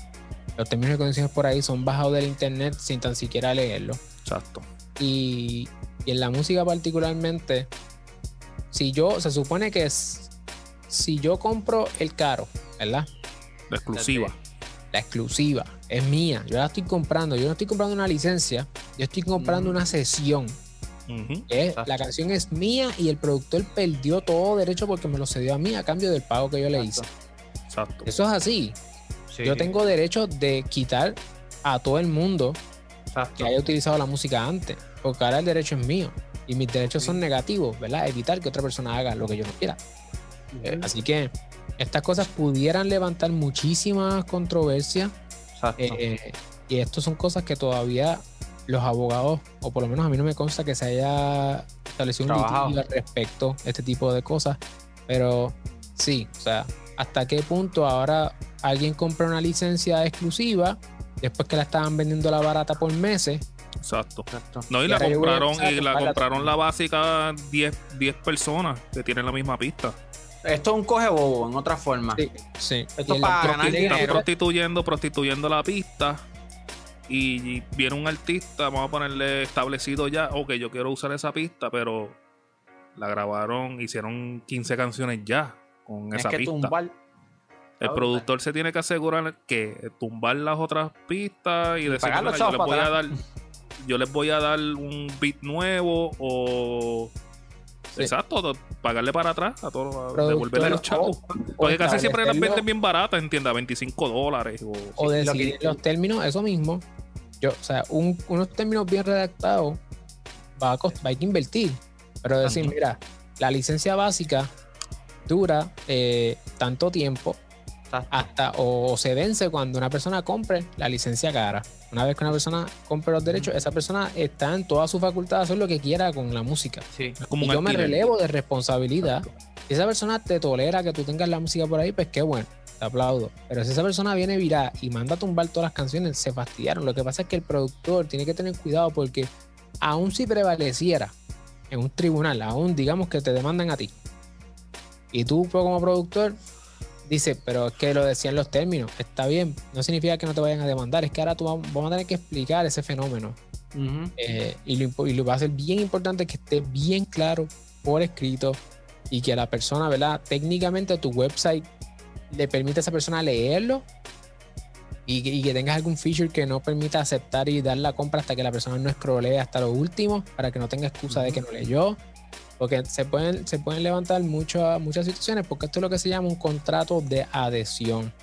Speaker 4: Los términos y condiciones por ahí son bajados del internet sin tan siquiera leerlo.
Speaker 1: Exacto.
Speaker 4: Y, y en la música particularmente, si yo, se supone que es, si yo compro el caro, ¿verdad?
Speaker 1: La exclusiva.
Speaker 4: La exclusiva es mía, yo la estoy comprando, yo no estoy comprando una licencia, yo estoy comprando
Speaker 2: Mm.
Speaker 4: una sesión. La canción es mía y el productor perdió todo derecho porque me lo cedió a mí a cambio del pago que yo le hice.
Speaker 2: Exacto.
Speaker 4: Eso es así.
Speaker 2: Sí,
Speaker 4: Yo tengo derecho de quitar a todo el mundo
Speaker 2: exacto.
Speaker 4: que haya utilizado la música antes, porque ahora el derecho es mío y mis derechos son negativos, ¿verdad? Evitar que otra persona haga lo que yo no quiera. Eh, así que estas cosas pudieran levantar muchísimas controversias
Speaker 2: Exacto.
Speaker 4: eh, y esto son cosas que todavía los abogados, o por lo menos a mí no me consta que se haya establecido un litigio al respecto a este tipo de cosas, pero sí, o sea, hasta qué punto ahora alguien compra una licencia exclusiva después que la estaban vendiendo a la barata por meses.
Speaker 1: Exacto.
Speaker 2: Exacto.
Speaker 1: No, y
Speaker 4: Y
Speaker 1: la compraron, y la compraron la básica 10, 10 personas que tienen la misma pista.
Speaker 2: Esto es un coge bobo en otra forma.
Speaker 4: Sí, sí.
Speaker 2: Esto
Speaker 4: Y en
Speaker 2: para ganar
Speaker 1: Están
Speaker 2: dinero.
Speaker 1: prostituyendo, prostituyendo la pista. Y viene un artista, vamos a ponerle establecido ya, ok, yo quiero usar esa pista, pero la grabaron, hicieron 15 canciones ya con
Speaker 2: Tienes
Speaker 1: esa
Speaker 2: que
Speaker 1: pista.
Speaker 2: tumbar.
Speaker 1: El productor se tiene que asegurar que tumbar las otras pistas y, decir,
Speaker 2: los
Speaker 1: "Mira, yo, les voy a dar, yo les voy a dar un beat nuevo o
Speaker 4: Sí.
Speaker 1: exacto, pagarle para atrás a todos, a devolverle los chavos. Porque casi siempre las venden bien baratas, entienda, 25 dólares o
Speaker 4: o
Speaker 2: Sí, lo que-
Speaker 4: decidir los términos, eso mismo. Yo, o sea, un- unos términos bien redactados va a, cost- hay que invertir. Pero decir, mira, la licencia básica dura eh, tanto tiempo
Speaker 2: Exacto.
Speaker 4: hasta o, se vence cuando una persona compre la licencia cara. Una vez que una persona compre los derechos, esa persona está en toda su facultad de hacer lo que quiera con la música.
Speaker 2: Sí.
Speaker 1: es como
Speaker 4: Y
Speaker 1: un
Speaker 4: yo me relevo de responsabilidad. Si esa persona te tolera que tú tengas la música por ahí, pues qué bueno, te aplaudo. Pero si esa persona viene viral y manda a tumbar todas las canciones, se fastidiaron. Lo que pasa es que el productor tiene que tener cuidado porque aún si prevaleciera en un tribunal, aún digamos que te demandan a ti, y tú como productor dices, pero es que lo decían los términos, está bien, no significa que no te vayan a demandar, es que ahora tú vam- vamos a tener que explicar ese fenómeno.
Speaker 2: Ujú.
Speaker 4: Eh, y, lo, y lo va a ser bien importante que esté bien claro por escrito y que la persona, ¿verdad? Técnicamente tu website le permite a esa persona leerlo y que, y que tengas algún feature que no permita aceptar y dar la compra hasta que la persona no scrollee hasta lo último para que no tenga excusa de que no leyó. Porque se pueden, se pueden levantar muchas muchas situaciones porque esto es lo que se llama un contrato de adhesión.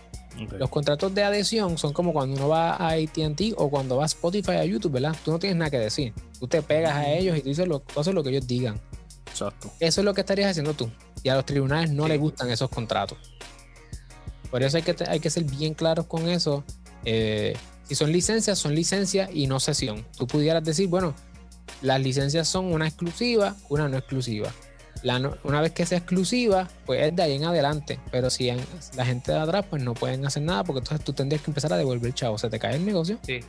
Speaker 4: Los contratos de adhesión son como cuando uno va a ATT o cuando va a Spotify a YouTube, ¿verdad? Tú no tienes nada que decir. Tú te pegas a ellos y tú dices lo, tú haces lo que ellos digan.
Speaker 1: Exacto.
Speaker 4: Eso es lo que estarías haciendo tú. Y a los tribunales no
Speaker 2: Sí.
Speaker 4: les gustan esos contratos. Por eso hay que, hay que ser bien claros con eso. Eh, si son licencias, son licencias y no sesión. Tú pudieras decir, bueno, las licencias son una exclusiva, una no exclusiva. La no- una vez que sea exclusiva, pues es de ahí en adelante. Pero si en- la gente de atrás, pues no pueden hacer nada porque entonces tú tendrías que empezar a devolver chavo. Se te cae el negocio.
Speaker 2: Sí.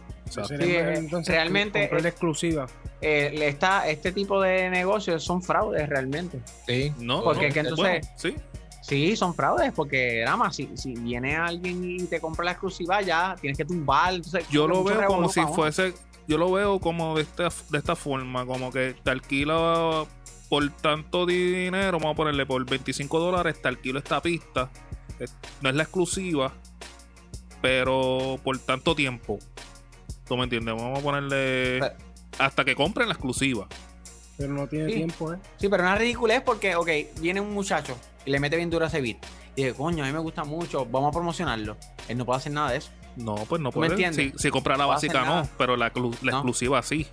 Speaker 2: eh,
Speaker 3: entonces
Speaker 2: realmente es-
Speaker 3: exclusiva.
Speaker 2: Eh, le está, este tipo de negocios son fraudes realmente.
Speaker 4: Sí.
Speaker 1: No,
Speaker 2: Porque
Speaker 1: no,
Speaker 2: que entonces-
Speaker 1: bueno, sí,
Speaker 2: Sí, son fraudes porque nada más, si, si viene alguien y te compra la exclusiva ya, tienes que tumbar. Entonces,
Speaker 1: yo lo veo como si fuese, yo lo veo como de esta, de esta forma, como que te alquila por tanto dinero, vamos a ponerle por 25 dólares, te alquilo esta pista, eh, no es la exclusiva, pero por tanto tiempo. ¿Tú me entiendes? Vamos a ponerle hasta que compren la exclusiva.
Speaker 3: Pero no tiene
Speaker 2: Sí.
Speaker 3: tiempo, ¿eh?
Speaker 2: Sí, pero una ridícula es porque, ok, viene un muchacho y le mete bien duro a ese beat. Y dice, coño, a mí me gusta mucho, vamos a promocionarlo. Él no puede hacer nada de eso.
Speaker 1: No, pues no
Speaker 2: ¿Tú me
Speaker 1: puede. Si,
Speaker 2: entiendes?
Speaker 1: si compra la
Speaker 2: No
Speaker 1: básica no, pero la, clu- la
Speaker 2: No.
Speaker 1: exclusiva sí.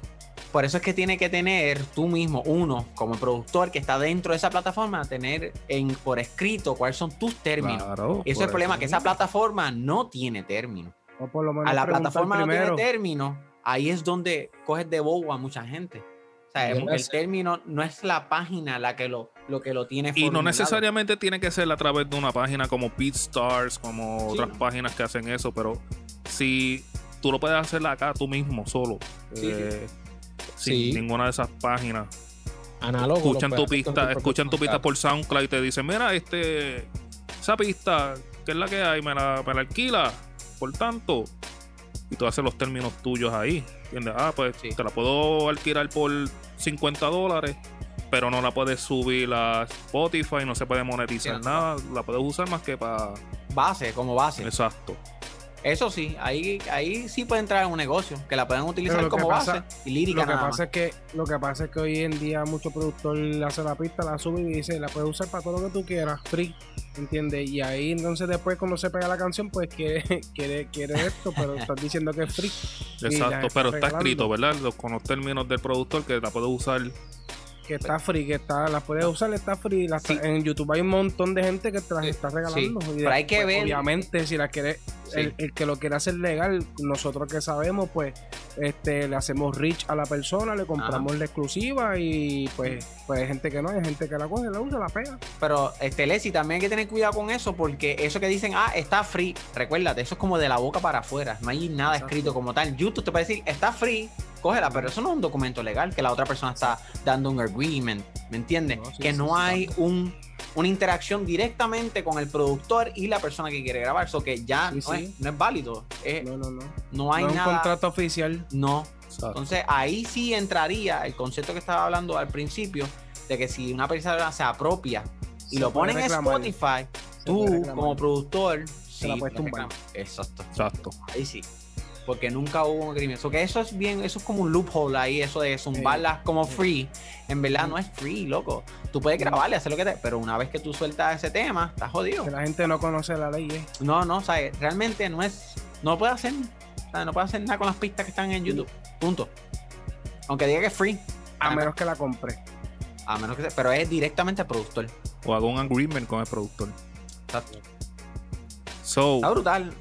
Speaker 2: Por eso es que tiene que tener tú mismo, uno, como productor que está dentro de esa plataforma, tener en, por escrito cuáles son tus términos.
Speaker 1: Claro.
Speaker 2: Y eso es el problema, que esa plataforma no tiene términos.
Speaker 3: O por lo menos
Speaker 2: A la plataforma no tiene términos, ahí es donde coges de bobo a mucha gente. O sea, el, el término no es la página la que lo, lo que lo tiene
Speaker 1: Y no
Speaker 2: formulado.
Speaker 1: necesariamente tiene que ser a través de una página como BeatStars, como
Speaker 2: Sí.
Speaker 1: otras páginas que hacen eso, pero si tú lo puedes hacer acá tú mismo, solo, eh, sin
Speaker 4: Sí.
Speaker 1: ninguna de esas páginas.
Speaker 4: Análogo.
Speaker 1: Escuchan tu pista, escuchan tu pista por SoundCloud y te dicen, mira, este, esa pista, que es la que hay, me la, me la alquila, por tanto. Y tú haces los términos tuyos ahí. ¿Entiendes? Ah, pues
Speaker 2: Sí.
Speaker 1: te la puedo alquilar por 50 dólares, pero no la puedes subir a Spotify, no se puede monetizar
Speaker 2: Sí, no.
Speaker 1: nada, la puedes usar más que para...
Speaker 2: Base, como base.
Speaker 1: Exacto.
Speaker 2: Eso sí, ahí, ahí sí puede entrar en un negocio, que la pueden utilizar como
Speaker 3: pasa-
Speaker 2: base y lírica
Speaker 3: Lo que
Speaker 2: nada
Speaker 3: pasa
Speaker 2: más.
Speaker 3: es que lo que pasa es que hoy en día mucho productor hace la pista, la sube y dice, la puedes usar para todo lo que tú quieras, free, ¿entiendes? Y ahí entonces después cuando se pega la canción, pues quiere, quiere, quiere esto, pero estás diciendo que es free.
Speaker 1: Exacto,
Speaker 3: está
Speaker 1: pero está
Speaker 3: regalando.
Speaker 1: escrito, ¿verdad? Los- Con los términos del productor que la puedes usar.
Speaker 3: Que está free, que está, la puedes usar, está free. la está-
Speaker 2: Sí.
Speaker 3: En YouTube hay un montón de gente que te las está regalando.
Speaker 2: sí.
Speaker 3: Y
Speaker 2: Pero hay que ver-
Speaker 3: Obviamente, si la quiere,
Speaker 2: Sí.
Speaker 3: el, el que lo quiere hacer legal, nosotros que sabemos, pues este le hacemos reach a la persona, le compramos la exclusiva y pues, pues hay gente que no, hay gente que la coge, la usa, la pega.
Speaker 2: Pero este Leslie también hay que tener cuidado con eso porque eso que dicen, ah, está free, recuérdate, eso es como de la boca para afuera, no hay nada
Speaker 3: Exacto.
Speaker 2: escrito como tal. YouTube te puede decir, está free, cógela, pero eso no es un documento legal que la otra persona está dando un agreement, ¿me entiendes?
Speaker 3: No, sí,
Speaker 2: que
Speaker 3: sí,
Speaker 2: no
Speaker 3: sí,
Speaker 2: hay un una interacción directamente con el productor y la persona que quiere grabar, eso que ya no. Es, no es válido, es-
Speaker 3: No, no, no.
Speaker 2: no hay
Speaker 3: no es un
Speaker 2: nada,
Speaker 3: contrato oficial.
Speaker 2: no,
Speaker 1: Exacto.
Speaker 2: entonces ahí sí entraría el concepto que estaba hablando al principio de que si una persona se apropia y
Speaker 3: Se
Speaker 2: lo ponen en. Spotify, tú como productor sí,
Speaker 3: la puedes tumbar.
Speaker 2: Exacto.
Speaker 1: Exacto.
Speaker 2: Ahí sí. Porque nunca hubo un agreement. So que eso es bien, eso es como un loophole ahí, eso de zumbarlas como free. En verdad no es free, loco. Tú puedes grabarle, hacer lo que te. Pero una vez que tú sueltas ese tema, estás jodido.
Speaker 3: Que la gente no conoce la ley, ¿eh?
Speaker 2: No, no, o sea, realmente no es. No puede hacer. O sea, no puede hacer nada con las pistas que están en YouTube. Punto. Aunque diga que es free.
Speaker 3: A menos que la compre.
Speaker 2: A menos que sea, pero es directamente al productor.
Speaker 1: O hago un agreement con el productor.
Speaker 2: Exacto.
Speaker 1: So,
Speaker 2: Está brutal.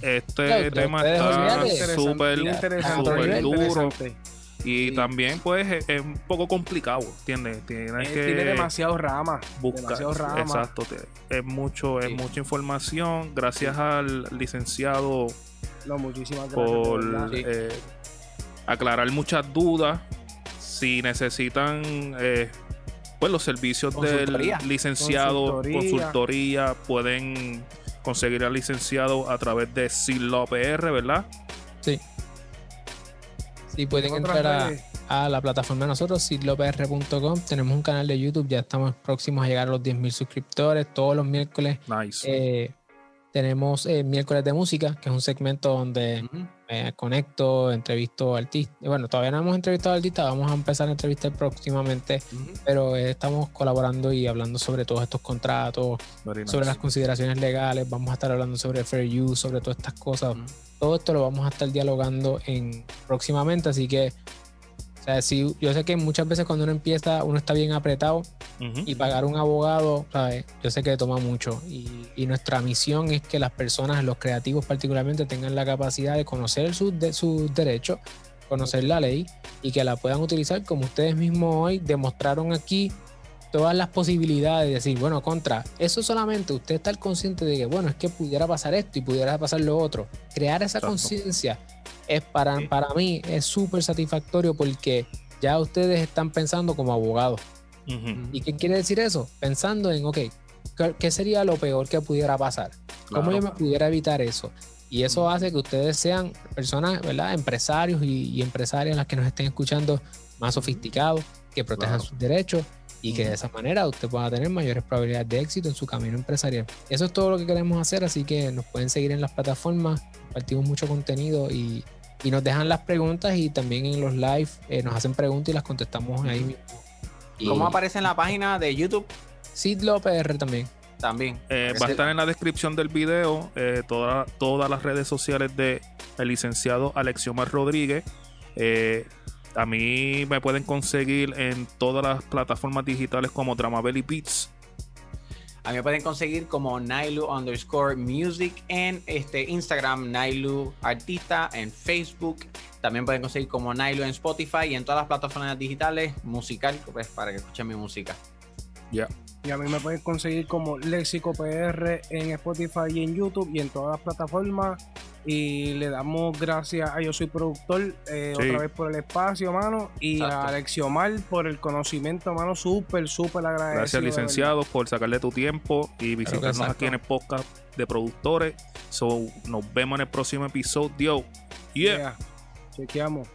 Speaker 1: Este
Speaker 4: Claro,
Speaker 1: tema está súper
Speaker 3: interesante,
Speaker 1: duro. Y
Speaker 3: Sí.
Speaker 1: también, pues, es, es un poco complicado, ¿entiendes? Tienes
Speaker 3: Eh,
Speaker 1: que
Speaker 3: Tiene demasiado rama.
Speaker 1: buscar.
Speaker 3: Demasiado rama.
Speaker 1: Exacto. Es mucho, es mucha información. Gracias al licenciado
Speaker 3: No, muchísimas gracias. de
Speaker 1: por eh, aclarar muchas dudas. Si necesitan eh, pues los servicios del licenciado,
Speaker 3: Consultoría.
Speaker 1: consultoría. pueden conseguir al licenciado a través de Silo PR, ¿verdad?
Speaker 4: Sí. Sí, pueden entrar a, la plataforma de nosotros, siglopr.com. Tenemos un canal de YouTube, ya estamos próximos a llegar a los 10.000 suscriptores. Todos los miércoles
Speaker 1: Nice.
Speaker 4: eh, tenemos eh, miércoles de música, que es un segmento donde me conecto, entrevisto artistas. Bueno, todavía no hemos entrevistado artistas, vamos a empezar a entrevistar próximamente, pero eh, estamos colaborando y hablando sobre todos estos contratos,
Speaker 1: Very nice.
Speaker 4: sobre las consideraciones legales, vamos a estar hablando sobre fair use, sobre todas estas cosas. Todo esto lo vamos a estar dialogando en próximamente, así que o sea, si, yo sé que muchas veces cuando uno empieza, uno está bien apretado y pagar un abogado, ¿sabes? Yo sé que toma mucho y, y nuestra misión es que las personas, los creativos particularmente, tengan la capacidad de conocer sus, de, sus derechos, conocer la ley y que la puedan utilizar como ustedes mismos hoy demostraron aquí todas las posibilidades de decir, bueno, contra, eso solamente usted estar consciente de que, bueno, es que pudiera pasar esto y pudiera pasar lo otro. Crear esa conciencia es para,
Speaker 2: Sí.
Speaker 4: para mí es súper satisfactorio porque ya ustedes están pensando como abogados.
Speaker 1: Ujú.
Speaker 4: ¿Y qué quiere decir eso? Pensando en, ok, ¿qué- ¿qué sería lo peor que pudiera pasar? ¿Cómo
Speaker 1: Claro.
Speaker 4: yo me pudiera evitar eso? Y eso hace que ustedes sean personas, ¿verdad? Empresarios y, y empresarias las que nos estén escuchando más sofisticados, que protejan
Speaker 1: Claro.
Speaker 4: sus derechos y que de esa manera usted pueda tener mayores probabilidades de éxito en su camino empresarial. Eso es todo lo que queremos hacer, así que nos pueden seguir en las plataformas, compartimos mucho contenido y, y nos dejan las preguntas y también en los live eh, nos hacen preguntas y las contestamos ahí mismo. Y
Speaker 2: ¿Cómo aparece en la página de YouTube?
Speaker 4: Sid López también.
Speaker 2: También.
Speaker 1: Eh, va a estar en la descripción del video eh, toda- todas las redes sociales de el licenciado Alexiomar Rodríguez. Eh, a mí me pueden conseguir en todas las plataformas digitales como Dramabelly Beats.
Speaker 2: A mí me pueden conseguir como Nailu underscore music en este Instagram, Nailu Artista, en Facebook. También pueden conseguir como Nailu en Spotify y en todas las plataformas digitales, musical, pues para que escuchen mi música.
Speaker 1: Ya.
Speaker 3: Y a mí me pueden conseguir como Léxico PR en Spotify y en YouTube y en todas las plataformas. Y le damos gracias a Yo Soy Productor eh,
Speaker 1: Sí.
Speaker 3: otra vez por el espacio, mano. Y
Speaker 2: Exacto.
Speaker 3: a Alexiomar por el conocimiento, mano. Súper, súper agradecido.
Speaker 1: Gracias,
Speaker 3: de verdad.
Speaker 1: licenciado, por sacarle tu tiempo y visitarnos
Speaker 4: exacto.
Speaker 1: aquí en el podcast de productores. So, nos vemos en el próximo episodio. Yeah.
Speaker 3: Yeah. Chequeamos.